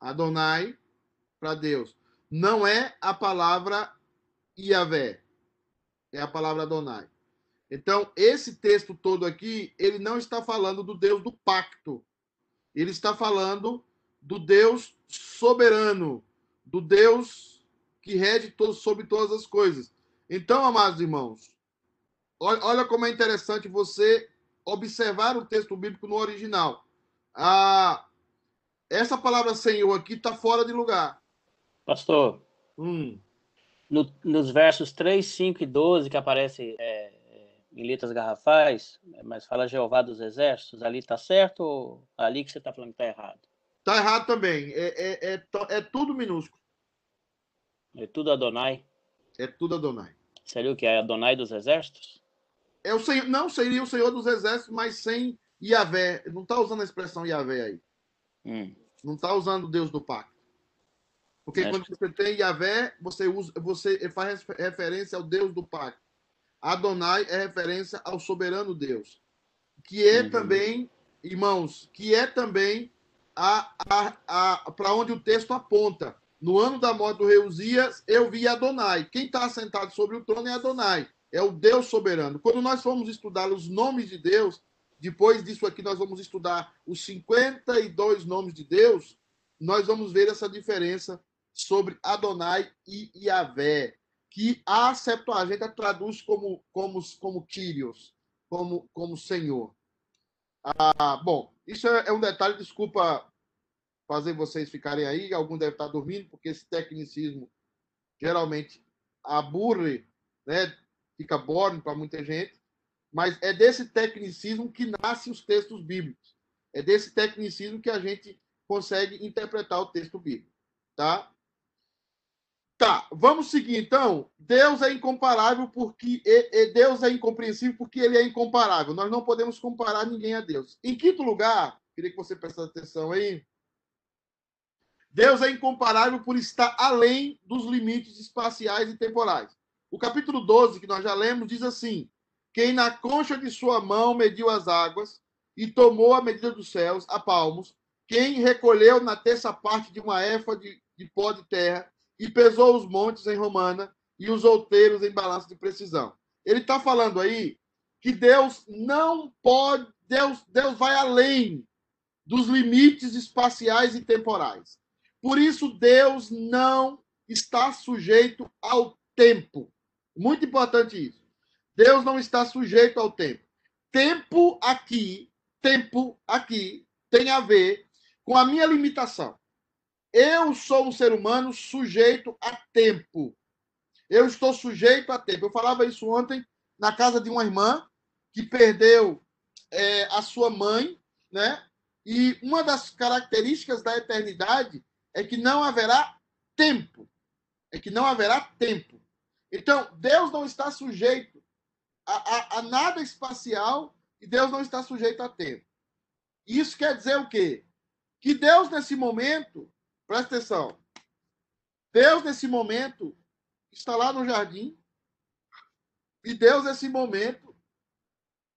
A: Adonai para Deus. Não é a palavra Iavé. É a palavra Adonai. Então, esse texto todo aqui, ele não está falando do Deus do pacto. Ele está falando do Deus soberano, do Deus que rege todo, sobre todas as coisas. Então, amados irmãos, olha como é interessante você observar o texto bíblico no original. Ah, essa palavra Senhor aqui está fora de lugar.
I: Pastor.
A: Hum
I: no, nos versos 3, 5 e 12, que aparece é, em letras garrafais, mas fala Jeová dos Exércitos, ali está certo ou ali que você está falando que está errado?
A: Tá errado também. É, é, é, é tudo minúsculo.
I: É tudo Adonai.
A: É tudo Adonai.
I: Seria o que? É Adonai dos exércitos?
A: É o senhor, não seria o Senhor dos Exércitos, mas sem Yahvé. Não está usando a expressão Yahvé aí.
I: Hum.
A: Não está usando o Deus do pacto. Porque
I: É.
A: quando você tem Yahvé, você, usa, você faz referência ao Deus do pacto. Adonai é referência ao soberano Deus. Que é
I: Uhum.
A: também, irmãos, que é também a, a, a, para onde o texto aponta. No ano da morte do rei Uzias, eu vi Adonai. Quem está assentado sobre o trono é Adonai. É o Deus soberano. Quando nós formos estudar os nomes de Deus, depois disso aqui nós vamos estudar os 52 nomes de Deus, nós vamos ver essa diferença sobre Adonai e Yahvé, que a Septuaginta traduz como como como Kyrios, como como Senhor. Ah, bom, isso é, é um detalhe, desculpa fazer vocês ficarem aí, algum deve estar dormindo, porque esse tecnicismo geralmente aburre, né? Fica boring para muita gente, mas é desse tecnicismo que nascem os textos bíblicos. É desse tecnicismo que a gente consegue interpretar o texto bíblico, tá? Tá, vamos seguir então. Deus é incomparável porque e, e Deus é incompreensível porque ele é incomparável. Nós não podemos comparar ninguém a Deus. Em quinto lugar, queria que você prestasse atenção aí. Deus é incomparável por estar além dos limites espaciais e temporais. O capítulo 12, que nós já lemos, diz assim: Quem na concha de sua mão mediu as águas e tomou a medida dos céus a palmos, quem recolheu na terça parte de uma éfa de, de pó de terra e pesou os montes em romana e os outeiros em balanço de precisão. Ele está falando aí que Deus não pode, Deus, Deus vai além dos limites espaciais e temporais. Por isso, Deus não está sujeito ao tempo. Muito importante isso. Deus não está sujeito ao tempo. Tempo aqui, tempo aqui, tem a ver com a minha limitação. Eu sou um ser humano sujeito a tempo. Eu estou sujeito a tempo. Eu falava isso ontem na casa de uma irmã que perdeu é, a sua mãe, né? E uma das características da eternidade é que não haverá tempo. É que não haverá tempo. Então, Deus não está sujeito a, a, a nada espacial e Deus não está sujeito a tempo. Isso quer dizer o quê? Que Deus, nesse momento, presta atenção, Deus, nesse momento, está lá no jardim e Deus, nesse momento,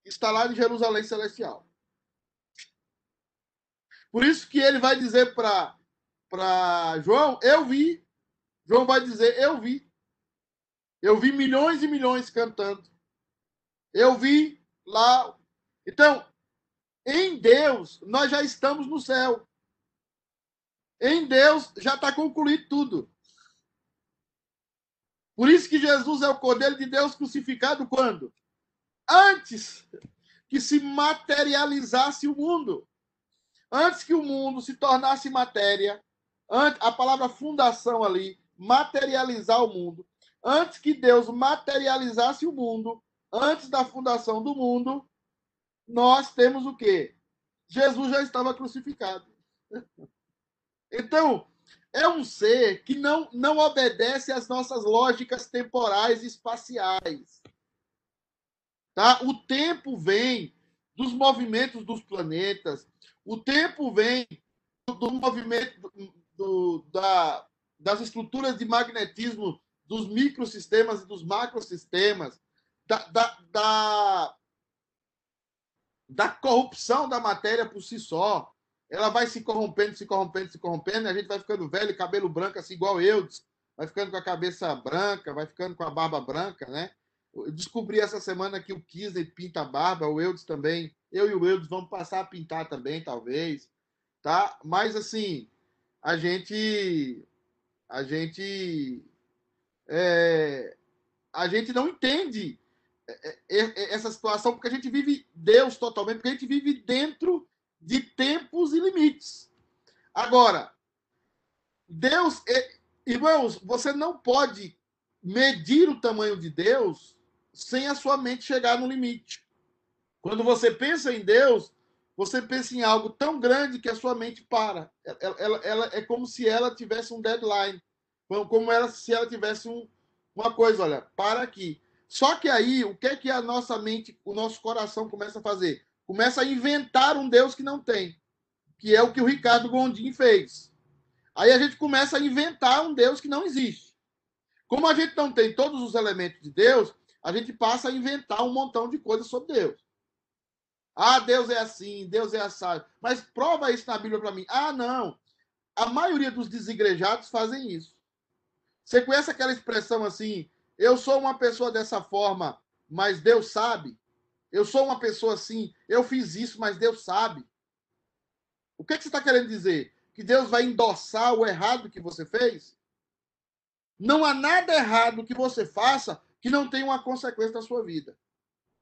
A: está lá em Jerusalém Celestial. Por isso que ele vai dizer para João, eu vi. João vai dizer, eu vi. Eu vi milhões e milhões cantando. Eu vi lá. Então, em Deus, nós já estamos no céu. Em Deus já está concluído tudo. Por isso que Jesus é o Cordeiro de Deus crucificado quando? Antes que se materializasse o mundo. Antes que o mundo se tornasse matéria, a palavra fundação ali, materializar o mundo. Antes que Deus materializasse o mundo, antes da fundação do mundo, nós temos o quê? Jesus já estava crucificado. Então, é um ser que não, não obedece às nossas lógicas temporais e espaciais. Tá? O tempo vem dos movimentos dos planetas, o tempo vem do, movimento do, da, das estruturas de magnetismo dos microsistemas e dos macrosistemas, da, da, da, da corrupção da matéria por si só. Ela vai se corrompendo, se corrompendo, se corrompendo, a gente vai ficando velho, cabelo branco, assim, igual eu, vai ficando com a cabeça branca, vai ficando com a barba branca, né? Eu descobri essa semana que o Kisney pinta a barba, o Eudes também. Eu e o Eudes vamos passar a pintar também, talvez, tá? Mas, assim, a gente... A gente... É, a gente não entende essa situação porque a gente vive Deus totalmente, porque a gente vive dentro de tempos e limites. Agora, Deus, irmãos, você não pode medir o tamanho de Deus sem a sua mente chegar no limite. Quando você pensa em Deus, você pensa em algo tão grande que a sua mente para. Ela, ela, ela é como se ela tivesse um deadline, como ela, se ela tivesse um, uma coisa, olha, para aqui. Só que aí, o que é que a nossa mente, o nosso coração começa a fazer? Começa a inventar um Deus que não tem, que é o que o Ricardo Gondim fez. Aí a gente começa a inventar um Deus que não existe. Como a gente não tem todos os elementos de Deus, a gente passa a inventar um montão de coisas sobre Deus. Ah, Deus é assim, Deus é assado. Mas prova isso na Bíblia para mim. Ah, não. A maioria dos desigrejados fazem isso. Você conhece aquela expressão assim? Eu sou uma pessoa dessa forma, mas Deus sabe. Eu sou uma pessoa assim, eu fiz isso, mas Deus sabe. O que, é que você está querendo dizer? Que Deus vai endossar o errado que você fez? Não há nada errado que você faça que não tenha uma consequência na sua vida.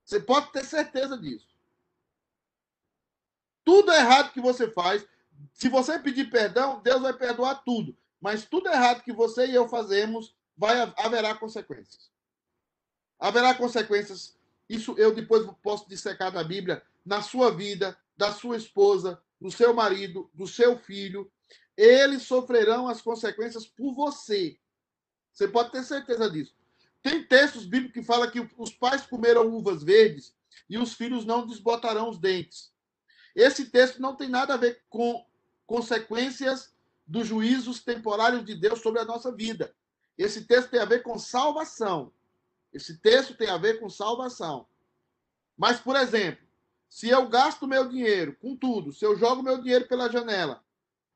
A: Você pode ter certeza disso. Tudo errado que você faz, se você pedir perdão, Deus vai perdoar tudo. Mas tudo errado que você e eu fazemos, vai haverá consequências. Haverá consequências. Isso eu depois posso dissecar na Bíblia, na sua vida, da sua esposa, do seu marido, do seu filho. Eles sofrerão as consequências por você. Você pode ter certeza disso. Tem textos bíblicos que falam que os pais comeram uvas verdes e os filhos não desbotarão os dentes. Esse texto não tem nada a ver com consequências dos juízos temporários de Deus sobre a nossa vida. Esse texto tem a ver com salvação. Esse texto tem a ver com salvação. Mas, por exemplo, se eu gasto meu dinheiro com tudo, se eu jogo meu dinheiro pela janela,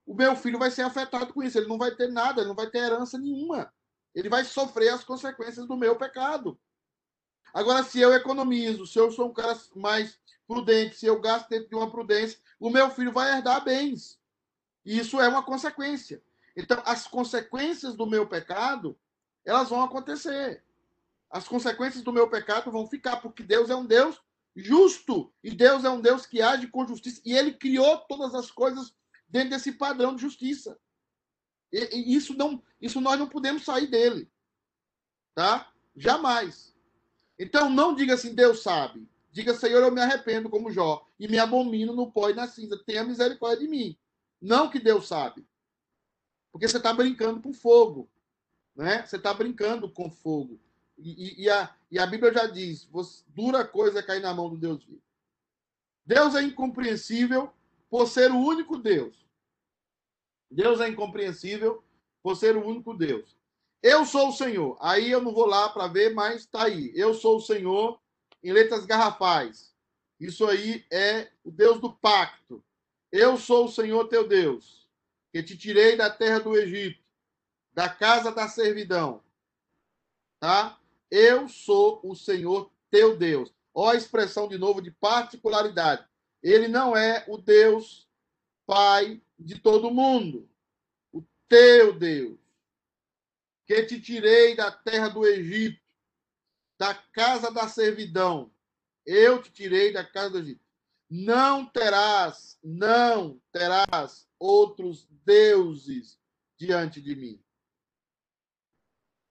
A: o meu filho vai ser afetado com isso. Ele não vai ter nada, ele não vai ter herança nenhuma. Ele vai sofrer as consequências do meu pecado. Agora, se eu economizo, se eu sou um cara mais prudente, se eu gasto dentro de uma prudência, o meu filho vai herdar bens. E isso é uma consequência. Então, as consequências do meu pecado, elas vão acontecer. As consequências do meu pecado vão ficar, porque Deus é um Deus justo. E Deus é um Deus que age com justiça. E ele criou todas as coisas dentro desse padrão de justiça. E, e isso não, isso nós não podemos sair dele. Tá? Jamais. Então não diga assim, Deus sabe. Diga, Senhor, eu me arrependo como Jó e me abomino no pó e na cinza. Tenha misericórdia de mim. Não que Deus sabe. Porque você está brincando com fogo. Né? Você está brincando com fogo. E, e, a, e a Bíblia já diz: dura coisa é cair na mão do Deus vivo. Deus é incompreensível por ser o único Deus. Deus é incompreensível por ser o único Deus. Eu sou o Senhor. Aí eu não vou lá para ver, mas está aí. Eu sou o Senhor em letras garrafais. Isso aí é o Deus do pacto. Eu sou o Senhor teu Deus, que te tirei da terra do Egito, da casa da servidão. Tá? Eu sou o Senhor teu Deus. Olha a expressão de novo de particularidade. Ele não é o Deus Pai de todo mundo. O teu Deus, que te tirei da terra do Egito, da casa da servidão. Eu te tirei da casa do Egito. Não terás, não terás outros deuses diante de mim.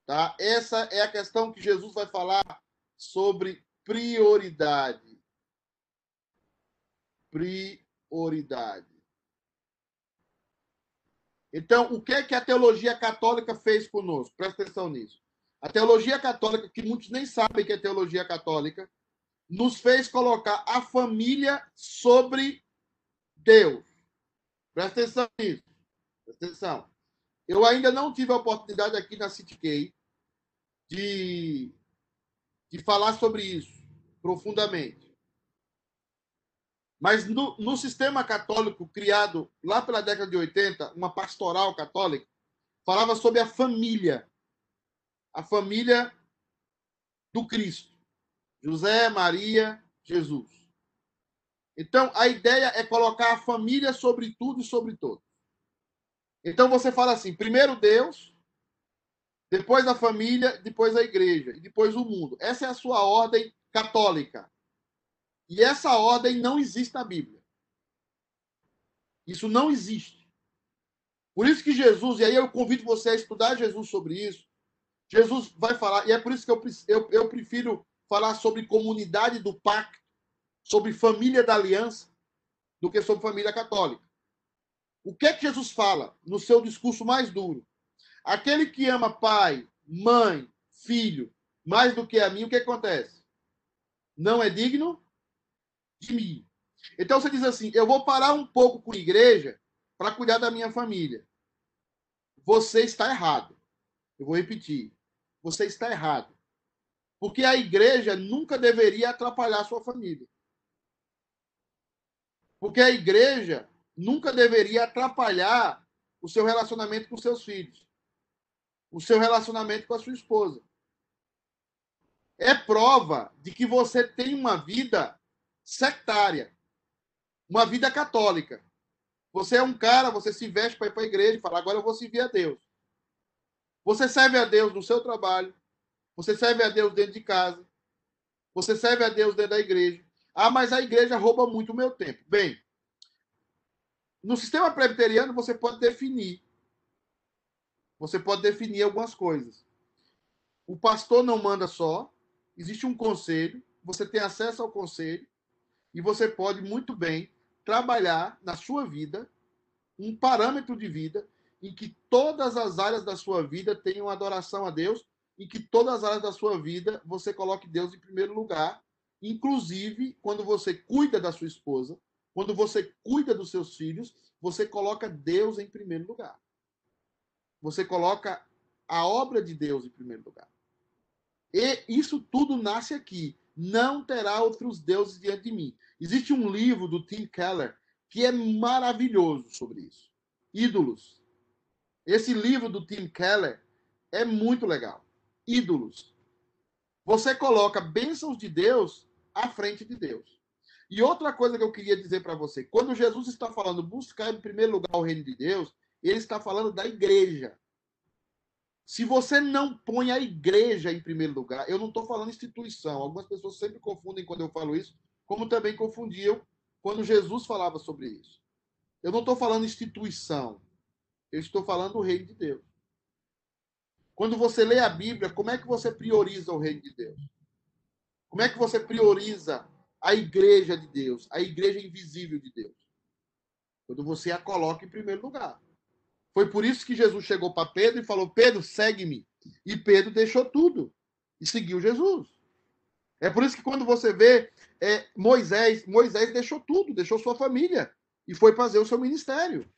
A: Tá? Essa é a questão que Jesus vai falar sobre prioridade. Prioridade. Então, o que é que a teologia católica fez conosco? Presta atenção nisso. A teologia católica, que muitos nem sabem que é teologia católica, nos fez colocar a família sobre Deus. Presta atenção nisso. Presta atenção. Eu ainda não tive a oportunidade aqui na CityK de, de falar sobre isso profundamente. Mas no, no, sistema católico criado lá pela década de 80, uma pastoral católica, falava sobre a família a família do Cristo. José, Maria, Jesus. Então, a ideia é colocar a família sobre tudo e sobre todos. Então, você fala assim: primeiro Deus, depois a família, depois a igreja, e depois o mundo. Essa é a sua ordem católica. E essa ordem não existe na Bíblia. Isso não existe. Por isso que Jesus, e aí eu convido você a estudar Jesus sobre isso, Jesus vai falar, e é por isso que eu, eu, eu prefiro falar sobre comunidade do pacto, sobre família da aliança, do que sobre família católica. O que é que Jesus fala no seu discurso mais duro? Aquele que ama pai, mãe, filho, mais do que a mim, o que acontece? Não é digno de mim. Então você diz assim: eu vou parar um pouco com a igreja para cuidar da minha família. Você está errado. Eu vou repetir. Você está errado. Porque a igreja nunca deveria atrapalhar a sua família. Porque a igreja nunca deveria atrapalhar o seu relacionamento com seus filhos, o seu relacionamento com a sua esposa. É prova de que você tem uma vida sectária, uma vida católica. Você é um cara, você se veste para ir para a igreja e fala: agora eu vou servir a Deus. Você serve a Deus no seu trabalho, você serve a Deus dentro de casa, você serve a Deus dentro da igreja. Ah, mas a igreja rouba muito o meu tempo. Bem, no sistema presbiteriano você pode definir. Você pode definir algumas coisas. O pastor não manda só, existe um conselho, você tem acesso ao conselho e você pode muito bem trabalhar na sua vida um parâmetro de vida em que todas as áreas da sua vida tenham adoração a Deus e que todas as áreas da sua vida você coloque Deus em primeiro lugar, inclusive quando você cuida da sua esposa, quando você cuida dos seus filhos, você coloca Deus em primeiro lugar. Você coloca a obra de Deus em primeiro lugar. E isso tudo nasce aqui. Não terá outros deuses diante de mim. Existe um livro do Tim Keller que é maravilhoso sobre isso. Ídolos. Esse livro do Tim Keller é muito legal. Ídolos. Você coloca bênçãos de Deus à frente de Deus. E outra coisa que eu queria dizer para você, quando Jesus está falando buscar em primeiro lugar o reino de Deus, ele está falando da igreja. Se você não põe a igreja em primeiro lugar, eu não estou falando instituição. Algumas pessoas sempre confundem quando eu falo isso, como também confundiam quando Jesus falava sobre isso. Eu não estou falando instituição. Eu estou falando o reino de Deus. Quando você lê a Bíblia, como é que você prioriza o reino de Deus? Como é que você prioriza a igreja de Deus, a igreja invisível de Deus. Quando você a coloca em primeiro lugar. Foi por isso que Jesus chegou para Pedro e falou: Pedro, segue-me. E Pedro deixou tudo e seguiu Jesus. É por isso que quando você vê é, Moisés, Moisés deixou tudo, deixou sua família e foi fazer o seu ministério.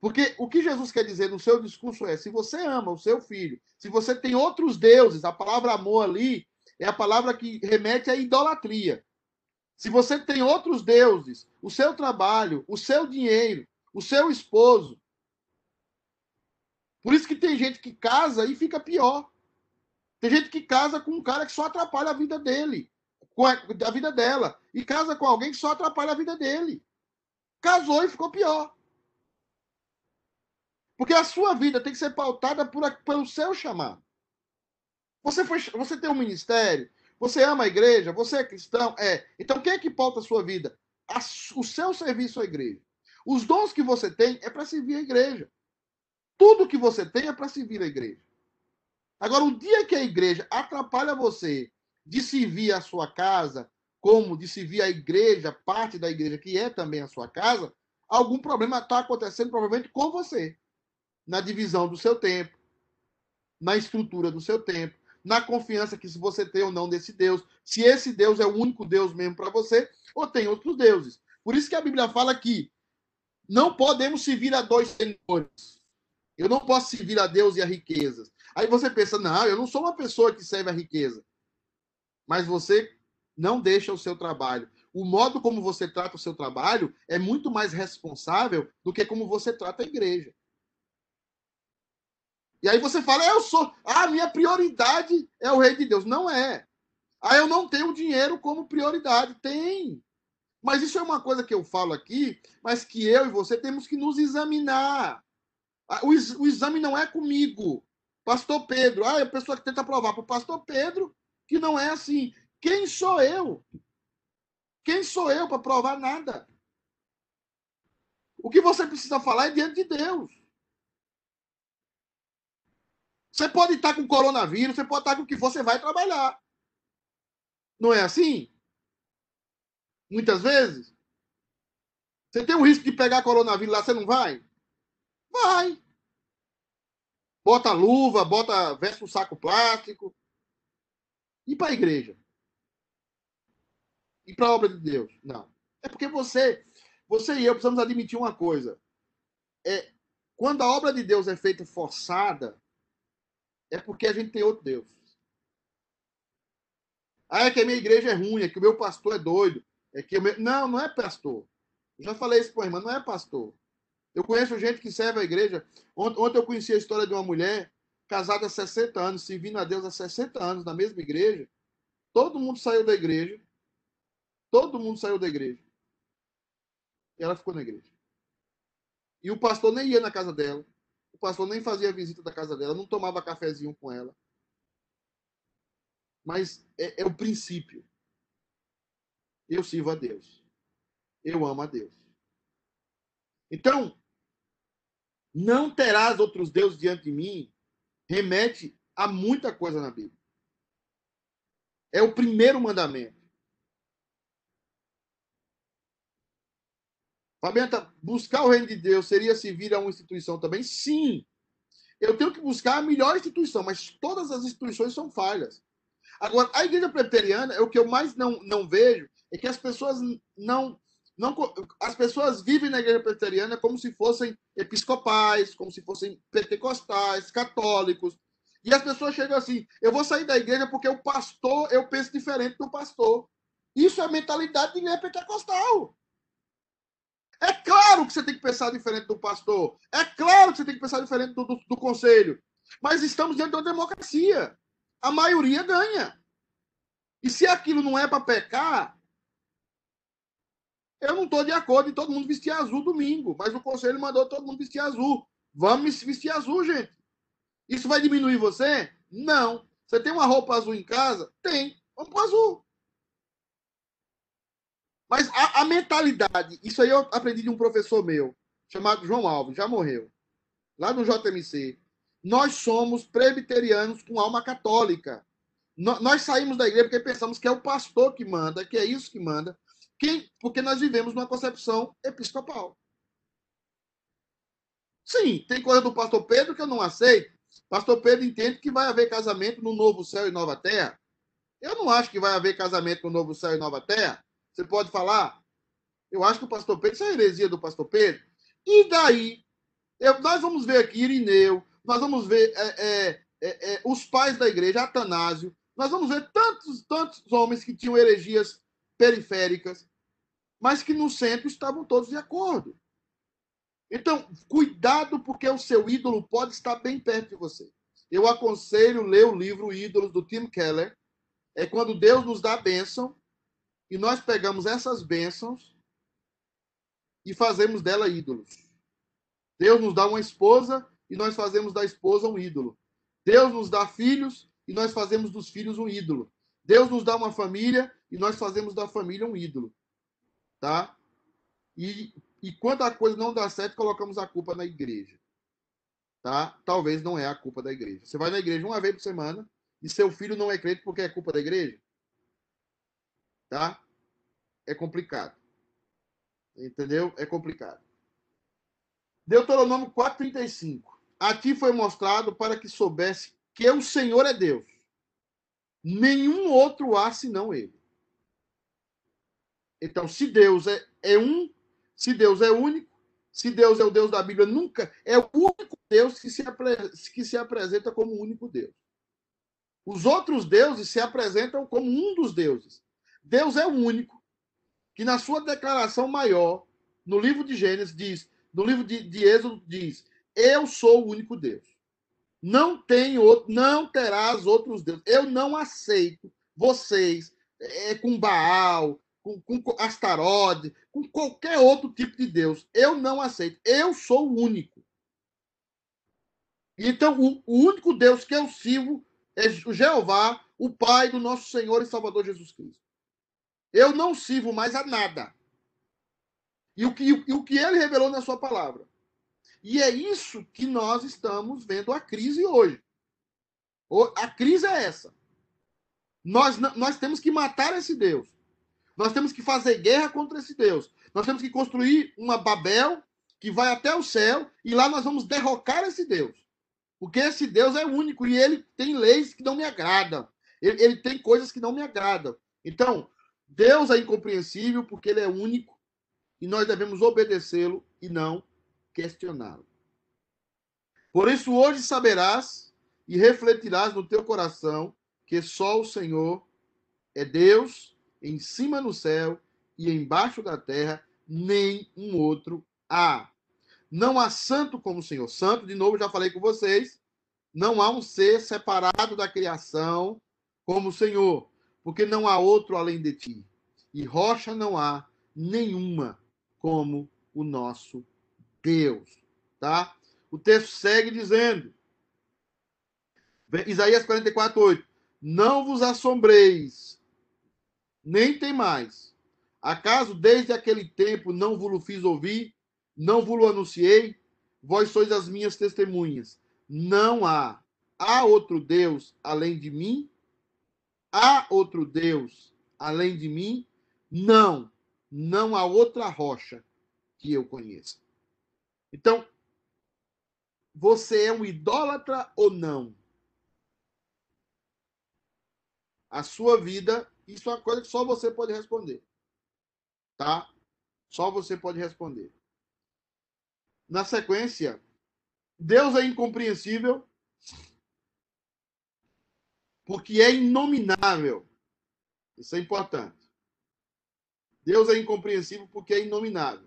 A: Porque o que Jesus quer dizer no seu discurso é: se você ama o seu filho, se você tem outros deuses, a palavra amor ali é a palavra que remete à idolatria. Se você tem outros deuses, o seu trabalho, o seu dinheiro, o seu esposo. Por isso que tem gente que casa e fica pior. Tem gente que casa com um cara que só atrapalha a vida dele, a vida dela, e casa com alguém que só atrapalha a vida dele. Casou e ficou pior. Porque a sua vida tem que ser pautada por, pelo seu chamado. Você, foi, você tem um ministério, você ama a igreja? Você é cristão? É. Então quem é que pauta a sua vida? O seu serviço à igreja. Os dons que você tem é para servir a igreja. Tudo que você tem é para servir a igreja. Agora, o dia que a igreja atrapalha você de servir a sua casa, como de servir a igreja, parte da igreja que é também a sua casa, algum problema está acontecendo provavelmente com você. Na divisão do seu tempo, na estrutura do seu tempo, na confiança que se você tem ou não desse Deus, se esse Deus é o único Deus mesmo para você, ou tem outros deuses. Por isso que a Bíblia fala que não podemos servir a dois senhores. Eu não posso servir a Deus e a riquezas. Aí você pensa, não, eu não sou uma pessoa que serve a riqueza. Mas você não deixa o seu trabalho. O modo como você trata o seu trabalho é muito mais responsável do que como você trata a igreja. E aí você fala, eu sou, ah, minha prioridade é o rei de Deus. Não é. Ah, eu não tenho dinheiro como prioridade. Tem. Mas isso é uma coisa que eu falo aqui, mas que eu e você temos que nos examinar. Ah, o, o exame não é comigo. Pastor Pedro, ah, é a pessoa que tenta provar para o pastor Pedro que não é assim. Quem sou eu? Quem sou eu para provar nada? O que você precisa falar é diante de Deus. Você pode estar com coronavírus, você pode estar com o que for, você vai trabalhar. Não é assim? Muitas vezes. Você tem o risco de pegar coronavírus lá, você não vai? Vai. Bota luva, bota, veste um saco plástico. E para a igreja? E para a obra de Deus? Não. É porque você, você e eu precisamos admitir uma coisa. É, quando a obra de Deus é feita forçada, é porque a gente tem outro Deus. Ah, é que a minha igreja é ruim, é que o meu pastor é doido. É que meu... Não, não é pastor. Eu já falei isso para a irmã, não é pastor. Eu conheço gente que serve a igreja. Ontem eu conheci a história de uma mulher casada há 60 anos, servindo a Deus há 60 anos na mesma igreja. Todo mundo saiu da igreja. Todo mundo saiu da igreja. E ela ficou na igreja. E o pastor nem ia na casa dela. O pastor nem fazia visita da casa dela, não tomava cafezinho com ela. Mas é, é o princípio. Eu sirvo a Deus. Eu amo a Deus. Então, não terás outros deuses diante de mim, remete a muita coisa na Bíblia. É o primeiro mandamento. Fabiana, buscar o reino de Deus seria servir a uma instituição também? Sim. Eu tenho que buscar a melhor instituição, mas todas as instituições são falhas. Agora, a igreja preteriana, é o que eu mais não, não vejo, é que as pessoas não, não. As pessoas vivem na igreja preteriana como se fossem episcopais, como se fossem pentecostais, católicos. E as pessoas chegam assim: eu vou sair da igreja porque o pastor, eu penso diferente do pastor. Isso é mentalidade de igreja pentecostal. É claro que você tem que pensar diferente do pastor. É claro que você tem que pensar diferente do, do, do conselho. Mas estamos dentro de uma democracia. A maioria ganha. E se aquilo não é para pecar, eu não estou de acordo em todo mundo vestir azul domingo. Mas o conselho mandou todo mundo vestir azul. Vamos vestir azul, gente. Isso vai diminuir você? Não. Você tem uma roupa azul em casa? Tem. Vamos para azul. Mas a, a, mentalidade, isso aí eu aprendi de um professor meu, chamado João Alves, já morreu, lá no JMC. Nós somos presbiterianos com alma católica. No, nós saímos da igreja porque pensamos que é o pastor que manda, que é isso que manda, que, porque nós vivemos numa concepção episcopal. Sim, tem coisa do pastor Pedro que eu não aceito. Pastor Pedro entende que vai haver casamento no novo céu e nova terra. Eu não acho que vai haver casamento no novo céu e nova terra. Você pode falar? Eu acho que o pastor Pedro, isso é heresia do pastor Pedro. E daí? Eu, nós vamos ver aqui Irineu, nós vamos ver é, é, é, é, os pais da igreja, Atanásio, nós vamos ver tantos, tantos homens que tinham heresias periféricas, mas que no centro estavam todos de acordo. Então, cuidado, porque o seu ídolo pode estar bem perto de você. Eu aconselho ler o livro Ídolos do Tim Keller. É quando Deus nos dá a bênção e nós pegamos essas bênçãos e fazemos dela ídolos. Deus nos dá uma esposa e nós fazemos da esposa um ídolo. Deus nos dá filhos e nós fazemos dos filhos um ídolo. Deus nos dá uma família e nós fazemos da família um ídolo. Tá? E, e quando a coisa não dá certo, colocamos a culpa na igreja. Tá? Talvez não é a culpa da igreja. Você vai na igreja uma vez por semana e seu filho não é crente porque é culpa da igreja? Tá? É complicado. Entendeu? É complicado. Deuteronômio 4,35. A ti foi mostrado para que soubesse que o Senhor é Deus. Nenhum outro há senão Ele. Então, se Deus é, é um, se Deus é único, se Deus é o Deus da Bíblia, nunca é o único Deus que se, que se apresenta como o único Deus. Os outros deuses se apresentam como um dos deuses. Deus é o único que na sua declaração maior, no livro de Gênesis diz, no livro de, de Êxodo diz, eu sou o único Deus. Não tem outro, não terás outros deuses. Eu não aceito vocês é, com Baal, com, com Astarode, com qualquer outro tipo de Deus. Eu não aceito. Eu sou o único. Então, o, o único Deus que eu sirvo é o Jeová, o Pai do nosso Senhor e Salvador Jesus Cristo. Eu não sirvo mais a nada. E o que, e o que ele revelou na sua palavra. E é isso que nós estamos vendo a crise hoje. A crise é essa. Nós, nós temos que matar esse Deus. Nós temos que fazer guerra contra esse Deus. Nós temos que construir uma Babel que vai até o céu e lá nós vamos derrocar esse Deus. Porque esse Deus é único e ele tem leis que não me agradam. Ele, ele tem coisas que não me agradam. Então, Deus é incompreensível porque ele é único e nós devemos obedecê-lo e não questioná-lo. Por isso, hoje saberás e refletirás no teu coração que só o Senhor é Deus em cima no céu e embaixo da terra, nem um outro há. Não há santo como o Senhor. Santo, de novo, já falei com vocês, não há um ser separado da criação como o Senhor, porque não há outro além de ti. E rocha não há nenhuma como o nosso Deus, tá? O texto segue dizendo, Isaías 44, 8. Não vos assombreis, nem tem mais. Acaso desde aquele tempo não vos fiz ouvir, não vos anunciei? Vós sois as minhas testemunhas. Não há. Há outro Deus além de mim? Há outro Deus além de mim? Não. Não há outra rocha que eu conheça. Então, você é um idólatra ou não? A sua vida, isso é uma coisa que só você pode responder. Tá? Só você pode responder. Na sequência, Deus é incompreensível porque é inominável. Isso é importante. Deus é incompreensível porque é inominável.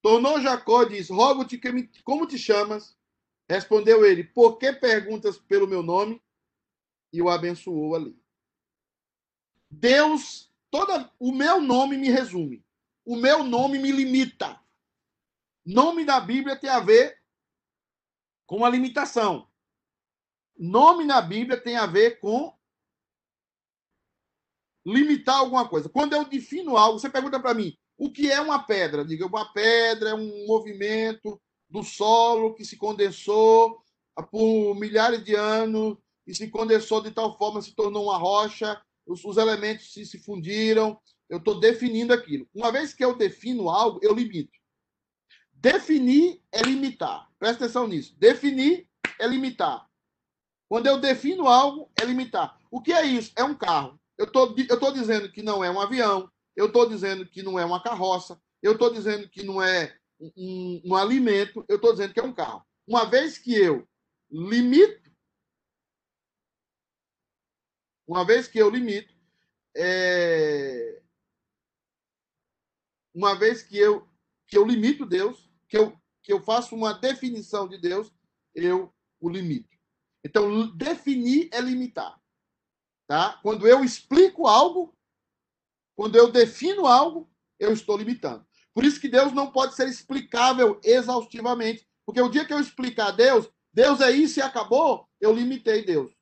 A: Tornou Jacó diz: Rogo-te que me... como te chamas? Respondeu ele: Por que perguntas pelo meu nome? E o abençoou ali. Deus, toda o meu nome me resume. O meu nome me limita. Nome da Bíblia tem a ver com a limitação. Nome na Bíblia tem a ver com limitar alguma coisa. Quando eu defino algo, você pergunta para mim, o que é uma pedra? Diga, uma pedra é um movimento do solo que se condensou por milhares de anos e se condensou de tal forma se tornou uma rocha, os, os elementos se, se fundiram. Eu estou definindo aquilo. Uma vez que eu defino algo, eu limito. Definir é limitar. Presta atenção nisso. Definir é limitar. Quando eu defino algo, é limitar. O que é isso? É um carro. Eu tô, estou dizendo que não é um avião. Eu estou dizendo que não é uma carroça. Eu estou dizendo que não é um, um alimento. Eu estou dizendo que é um carro. Uma vez que eu limito, uma vez que eu limito, é... uma vez que eu que eu limito Deus, que eu que eu faço uma definição de Deus, eu o limito. Então, definir é limitar. Tá? Quando eu explico algo, quando eu defino algo, eu estou limitando. Por isso que Deus não pode ser explicável exaustivamente. Porque o dia que eu explicar Deus, Deus é isso e acabou, eu limitei Deus.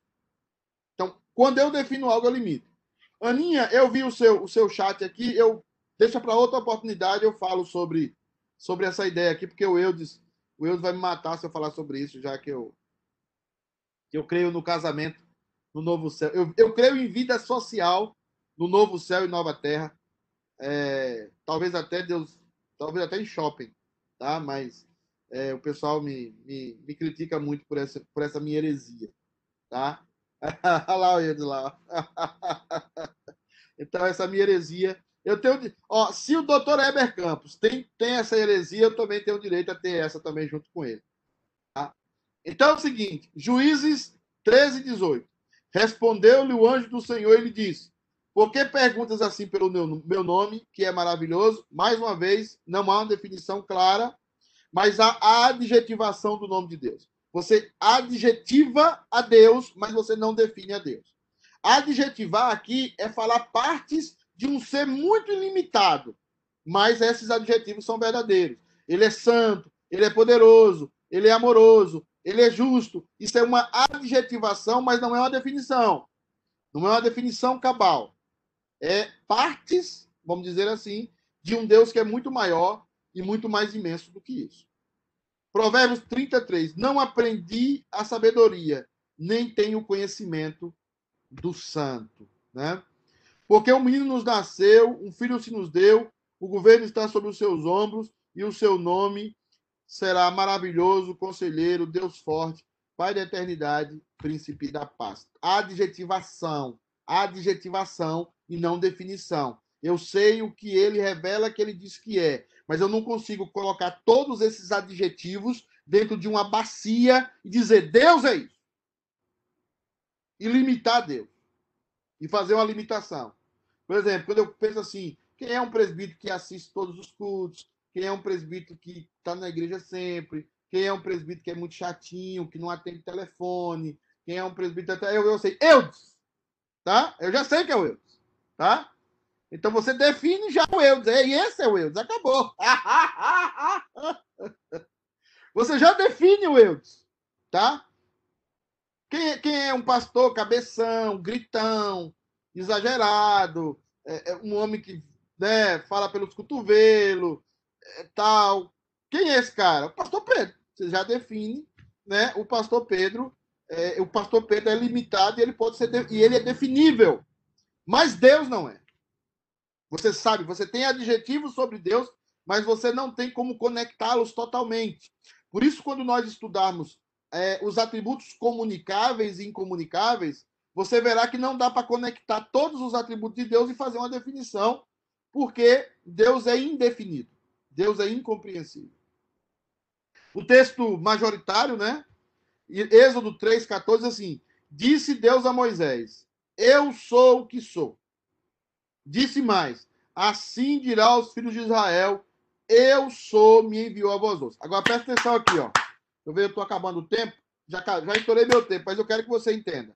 A: Então, quando eu defino algo, eu limito. Aninha, eu vi o seu, o seu chat aqui, eu deixa para outra oportunidade, eu falo sobre, sobre essa ideia aqui, porque o Eudes, o Eudes vai me matar se eu falar sobre isso, já que eu, eu creio no casamento, no novo céu. Eu, eu creio em vida social, no novo céu e nova terra. É, talvez até Deus, talvez até em shopping, tá? Mas é, o pessoal me, me, me, critica muito por essa, por essa minha heresia, tá? Olha lá o Edu lá. então, essa minha heresia. Eu tenho. Ó, se o doutor Heber Campos tem, tem essa heresia, eu também tenho direito a ter essa também junto com ele. Então é o seguinte: Juízes 13, 18. Respondeu-lhe o anjo do Senhor e lhe disse: Por que perguntas assim pelo meu nome, que é maravilhoso? Mais uma vez, não há uma definição clara, mas há a adjetivação do nome de Deus. Você adjetiva a Deus, mas você não define a Deus. Adjetivar aqui é falar partes de um ser muito ilimitado, mas esses adjetivos são verdadeiros. Ele é santo, ele é poderoso, ele é amoroso, ele é justo. Isso é uma adjetivação, mas não é uma definição. Não é uma definição cabal. É partes, vamos dizer assim, de um Deus que é muito maior e muito mais imenso do que isso. Provérbios 33. Não aprendi a sabedoria, nem tenho conhecimento do santo. Né? Porque um menino nos nasceu, um filho se nos deu, o governo está sobre os seus ombros e o seu nome será maravilhoso, conselheiro, Deus forte, Pai da eternidade, príncipe da paz. Adjetivação, adjetivação e não definição. Eu sei o que ele revela que ele diz que é, mas eu não consigo colocar todos esses adjetivos dentro de uma bacia e dizer Deus é isso. E limitar Deus. E fazer uma limitação. Por exemplo, quando eu penso assim, quem é um presbítero que assiste todos os cultos? Quem é um presbítero que está na igreja sempre? Quem é um presbítero que é muito chatinho, que não atende telefone? Quem é um presbítero até eu, eu sei, Eudes, tá? Eu já sei que é o Eudes, tá? Então você define já o Eudes. E esse é o Eudes. Acabou. Você já define o Eudes. Tá? Quem, quem é um pastor cabeção, gritão, exagerado, é, é um homem que né, fala pelos cotovelos, é, tal. Quem é esse cara? O pastor Pedro. Você já define, né? O pastor Pedro, é, o pastor Pedro é limitado e ele pode ser de, e ele é definível. Mas Deus não é. Você sabe, você tem adjetivos sobre Deus, mas você não tem como conectá-los totalmente. Por isso, quando nós estudarmos é, os atributos comunicáveis e incomunicáveis, você verá que não dá para conectar todos os atributos de Deus e fazer uma definição, porque Deus é indefinido. Deus é incompreensível. O texto majoritário, né? Êxodo 3,14, assim: Disse Deus a Moisés: Eu sou o que sou. Disse mais: Assim dirá aos filhos de Israel: Eu sou, me enviou a vós outros. Agora presta atenção aqui, ó. Eu vejo, eu estou acabando o tempo, já, já estourei meu tempo, mas eu quero que você entenda.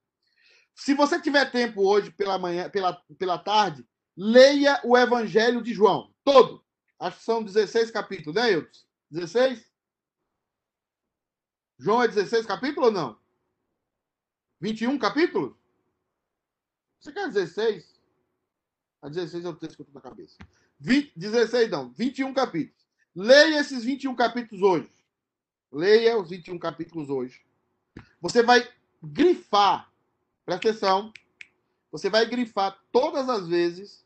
A: Se você tiver tempo hoje pela manhã, pela, pela tarde, leia o Evangelho de João, todo. Acho que são 16 capítulos, né, Eudes? 16? João é 16 capítulos ou não? 21 capítulos? Você quer 16? A 16 é o texto que eu estou na cabeça. 20, 16 não, 21 capítulos. Leia esses 21 capítulos hoje. Leia os 21 capítulos hoje. Você vai grifar, presta atenção, você vai grifar todas as vezes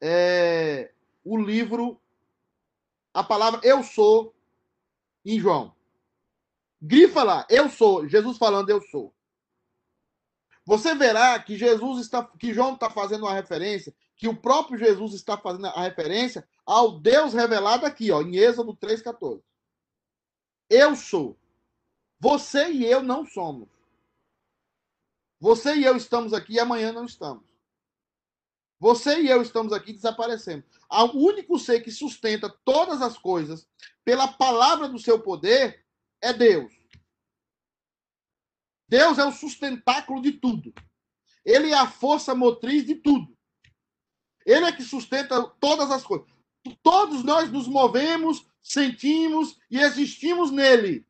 A: é, o livro, a palavra eu sou em João. Grifa lá, eu sou, Jesus falando eu sou. Você verá que Jesus está, que João está fazendo uma referência, que o próprio Jesus está fazendo a referência ao Deus revelado aqui, ó, em Êxodo 3,14. Eu sou. Você e eu não somos. Você e eu estamos aqui e amanhã não estamos. Você e eu estamos aqui desaparecendo. O único ser que sustenta todas as coisas pela palavra do seu poder é Deus. Deus é o sustentáculo de tudo. Ele é a força motriz de tudo. Ele é que sustenta todas as coisas. Todos nós nos movemos, sentimos e existimos nele.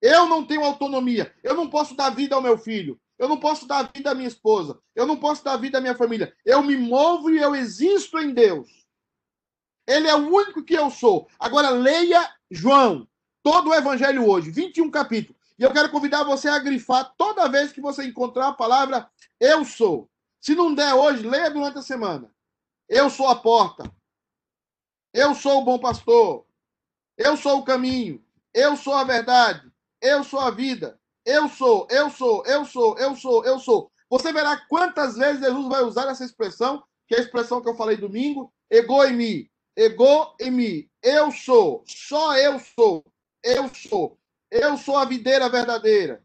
A: Eu não tenho autonomia. Eu não posso dar vida ao meu filho. Eu não posso dar vida à minha esposa. Eu não posso dar vida à minha família. Eu me movo e eu existo em Deus. Ele é o único que eu sou. Agora leia João todo o evangelho hoje, 21 capítulos. E eu quero convidar você a grifar toda vez que você encontrar a palavra eu sou. Se não der hoje, leia durante a semana. Eu sou a porta. Eu sou o bom pastor. Eu sou o caminho. Eu sou a verdade. Eu sou a vida. Eu sou, eu sou, eu sou, eu sou, eu sou. Você verá quantas vezes Jesus vai usar essa expressão, que é a expressão que eu falei domingo, ego em mim, ego em mim. Eu sou, só eu sou. Eu sou. Eu sou a videira verdadeira.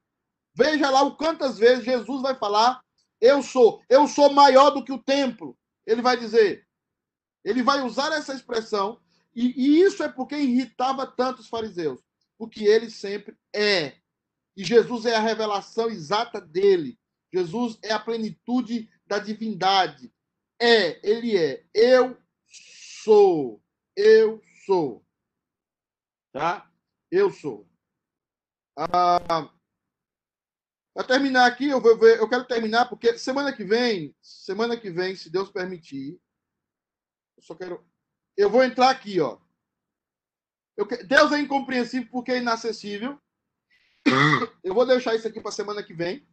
A: Veja lá o quantas vezes Jesus vai falar: Eu sou. Eu sou maior do que o templo. Ele vai dizer. Ele vai usar essa expressão. E, e isso é porque irritava tanto os fariseus. Porque ele sempre é. E Jesus é a revelação exata dele. Jesus é a plenitude da divindade. É, ele é. Eu sou. Eu sou. Tá? Eu sou. Ah, para terminar aqui, eu vou ver, eu quero terminar porque semana que vem, semana que vem, se Deus permitir, eu só quero, eu vou entrar aqui, ó. Eu, Deus é incompreensível porque é inacessível. Eu vou deixar isso aqui para semana que vem.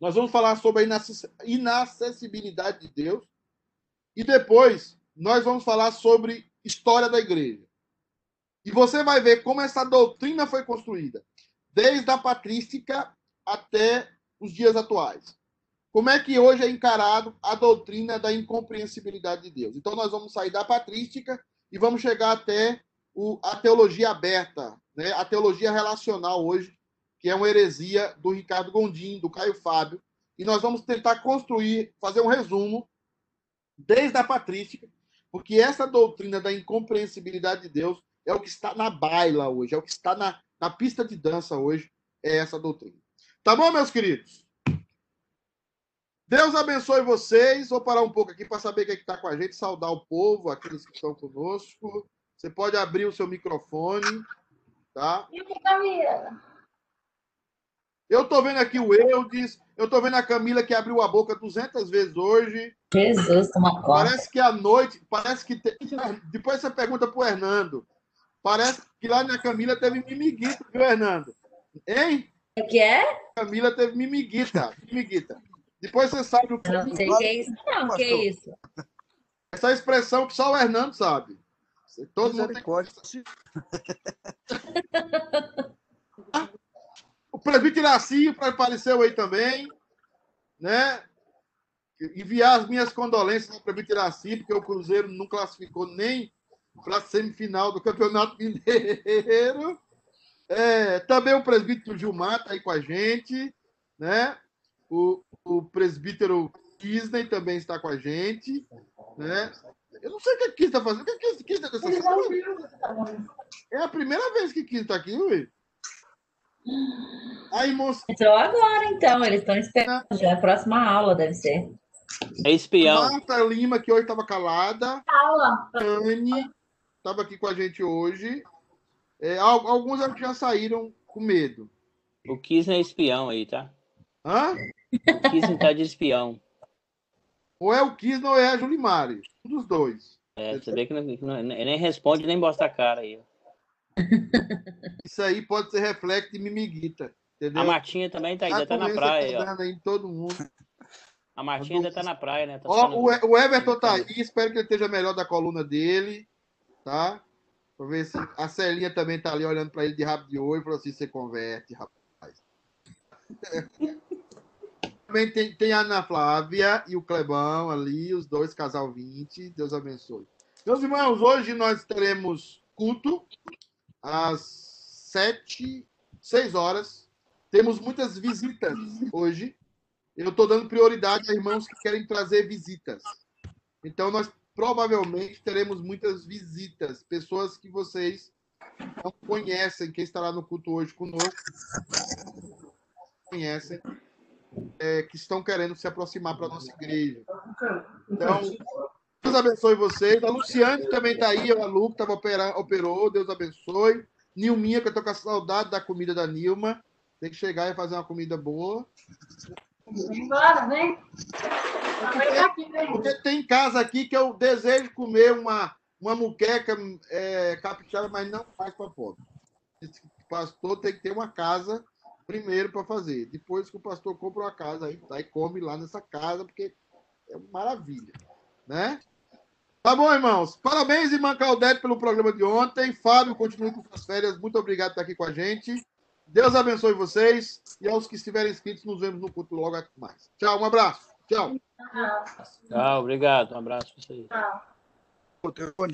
A: Nós vamos falar sobre a inace- inacessibilidade de Deus. E depois, nós vamos falar sobre história da igreja. E você vai ver como essa doutrina foi construída, desde a patrística até os dias atuais. Como é que hoje é encarado a doutrina da incompreensibilidade de Deus? Então, nós vamos sair da patrística e vamos chegar até o- a teologia aberta, né? a teologia relacional hoje, que é uma heresia do Ricardo Gondim, do Caio Fábio. E nós vamos tentar construir, fazer um resumo, desde a patrística, porque essa doutrina da incompreensibilidade de Deus é o que está na baila hoje, é o que está na, na pista de dança hoje, é essa doutrina. Tá bom, meus queridos? Deus abençoe vocês. Vou parar um pouco aqui para saber quem está com a gente, saudar o povo, aqueles que estão conosco. Você pode abrir o seu microfone, tá? Eu estou vendo aqui o Eudes, eu estou vendo a Camila que abriu a boca 200 vezes hoje.
E: Jesus, toma conta.
A: Parece que à noite, parece que. te- Depois você pergunta pro Hernando. Parece que lá na Camila teve mimiguita, viu, Hernando? Hein?
E: O que é?
A: Camila teve mimiguita. Mimiguita. Depois você sabe o que
E: Eu não sei o que é isso. Não, o que é isso?
A: Essa expressão que só o Hernando sabe. Todo mundo tem que... O presbítero Iraci apareceu aí também, né? Enviar as minhas condolências ao presbítero Iraci, porque o Cruzeiro não classificou nem para a semifinal do Campeonato Mineiro. É, também o presbítero Gilmar está aí com a gente, né? O, o presbítero Kisney também está com a gente, né? Não sei o que Kisney está fazendo. O que Kisney Kisney está fazendo? É a primeira vez que Kisney está aqui, Luiz. Aí, moço.
E: Entrou agora, então. Eles estão esperando. Já é a próxima aula, deve ser.
I: É espião.
A: Marta Lima, que hoje estava calada.
G: Aula.
A: Anne estava aqui com a gente hoje. É, al- alguns já saíram com medo.
I: O Kisner é espião aí, tá?
A: Hã?
I: O Kisner tá de espião.
A: Ou é o Kisna ou é a Julimari. Um dos dois.
I: É, você vê que não, que não- ele nem responde nem mostra a cara aí.
A: Isso aí pode ser reflexo de mimiguita. Entendeu?
I: A Martinha também tá, ainda tá na praia
A: tá aí todo mundo.
I: A Martinha ainda tá na praia, né? Tá
A: Ó, o, Everton tá aí, espero que ele esteja melhor da coluna dele, tá? Pra ver se a Celinha também tá ali olhando pra ele de rabo de olho falou assim: você converte, rapaz. também tem, tem a Ana Flávia e o Clebão ali, os dois, casal 20. Deus abençoe. Meus irmãos, hoje nós teremos culto às sete, seis horas. Temos muitas visitas hoje. Eu estou dando prioridade a irmãos que querem trazer visitas. Então, nós provavelmente teremos muitas visitas, pessoas que vocês não conhecem, quem estará no culto hoje conosco, conhecem, é, que estão querendo se aproximar para a nossa igreja. Então, Deus abençoe vocês. A Luciane também está aí, a Lu, que tava opera- operou, Deus abençoe. Nilminha, que eu estou com a saudade da comida da Nilma. Tem que chegar e fazer uma comida boa.
G: Bora, vem.
A: Porque tem casa aqui que eu desejo comer uma, uma muqueca é, capixaba, mas não faz para pobre. Esse pastor tem que ter uma casa primeiro para fazer. Depois que o pastor compra uma casa, aí, aí come lá nessa casa, porque é uma maravilha. Né? Tá bom, irmãos. Parabéns, irmã Claudete, pelo programa de ontem. Fábio, continue com suas férias. Muito obrigado por estar aqui com a gente. Deus abençoe vocês. E aos que estiverem inscritos, nos vemos no culto logo mais. Tchau, um abraço. Tchau.
I: Tchau, obrigado. Um abraço pra vocês.
G: Tchau.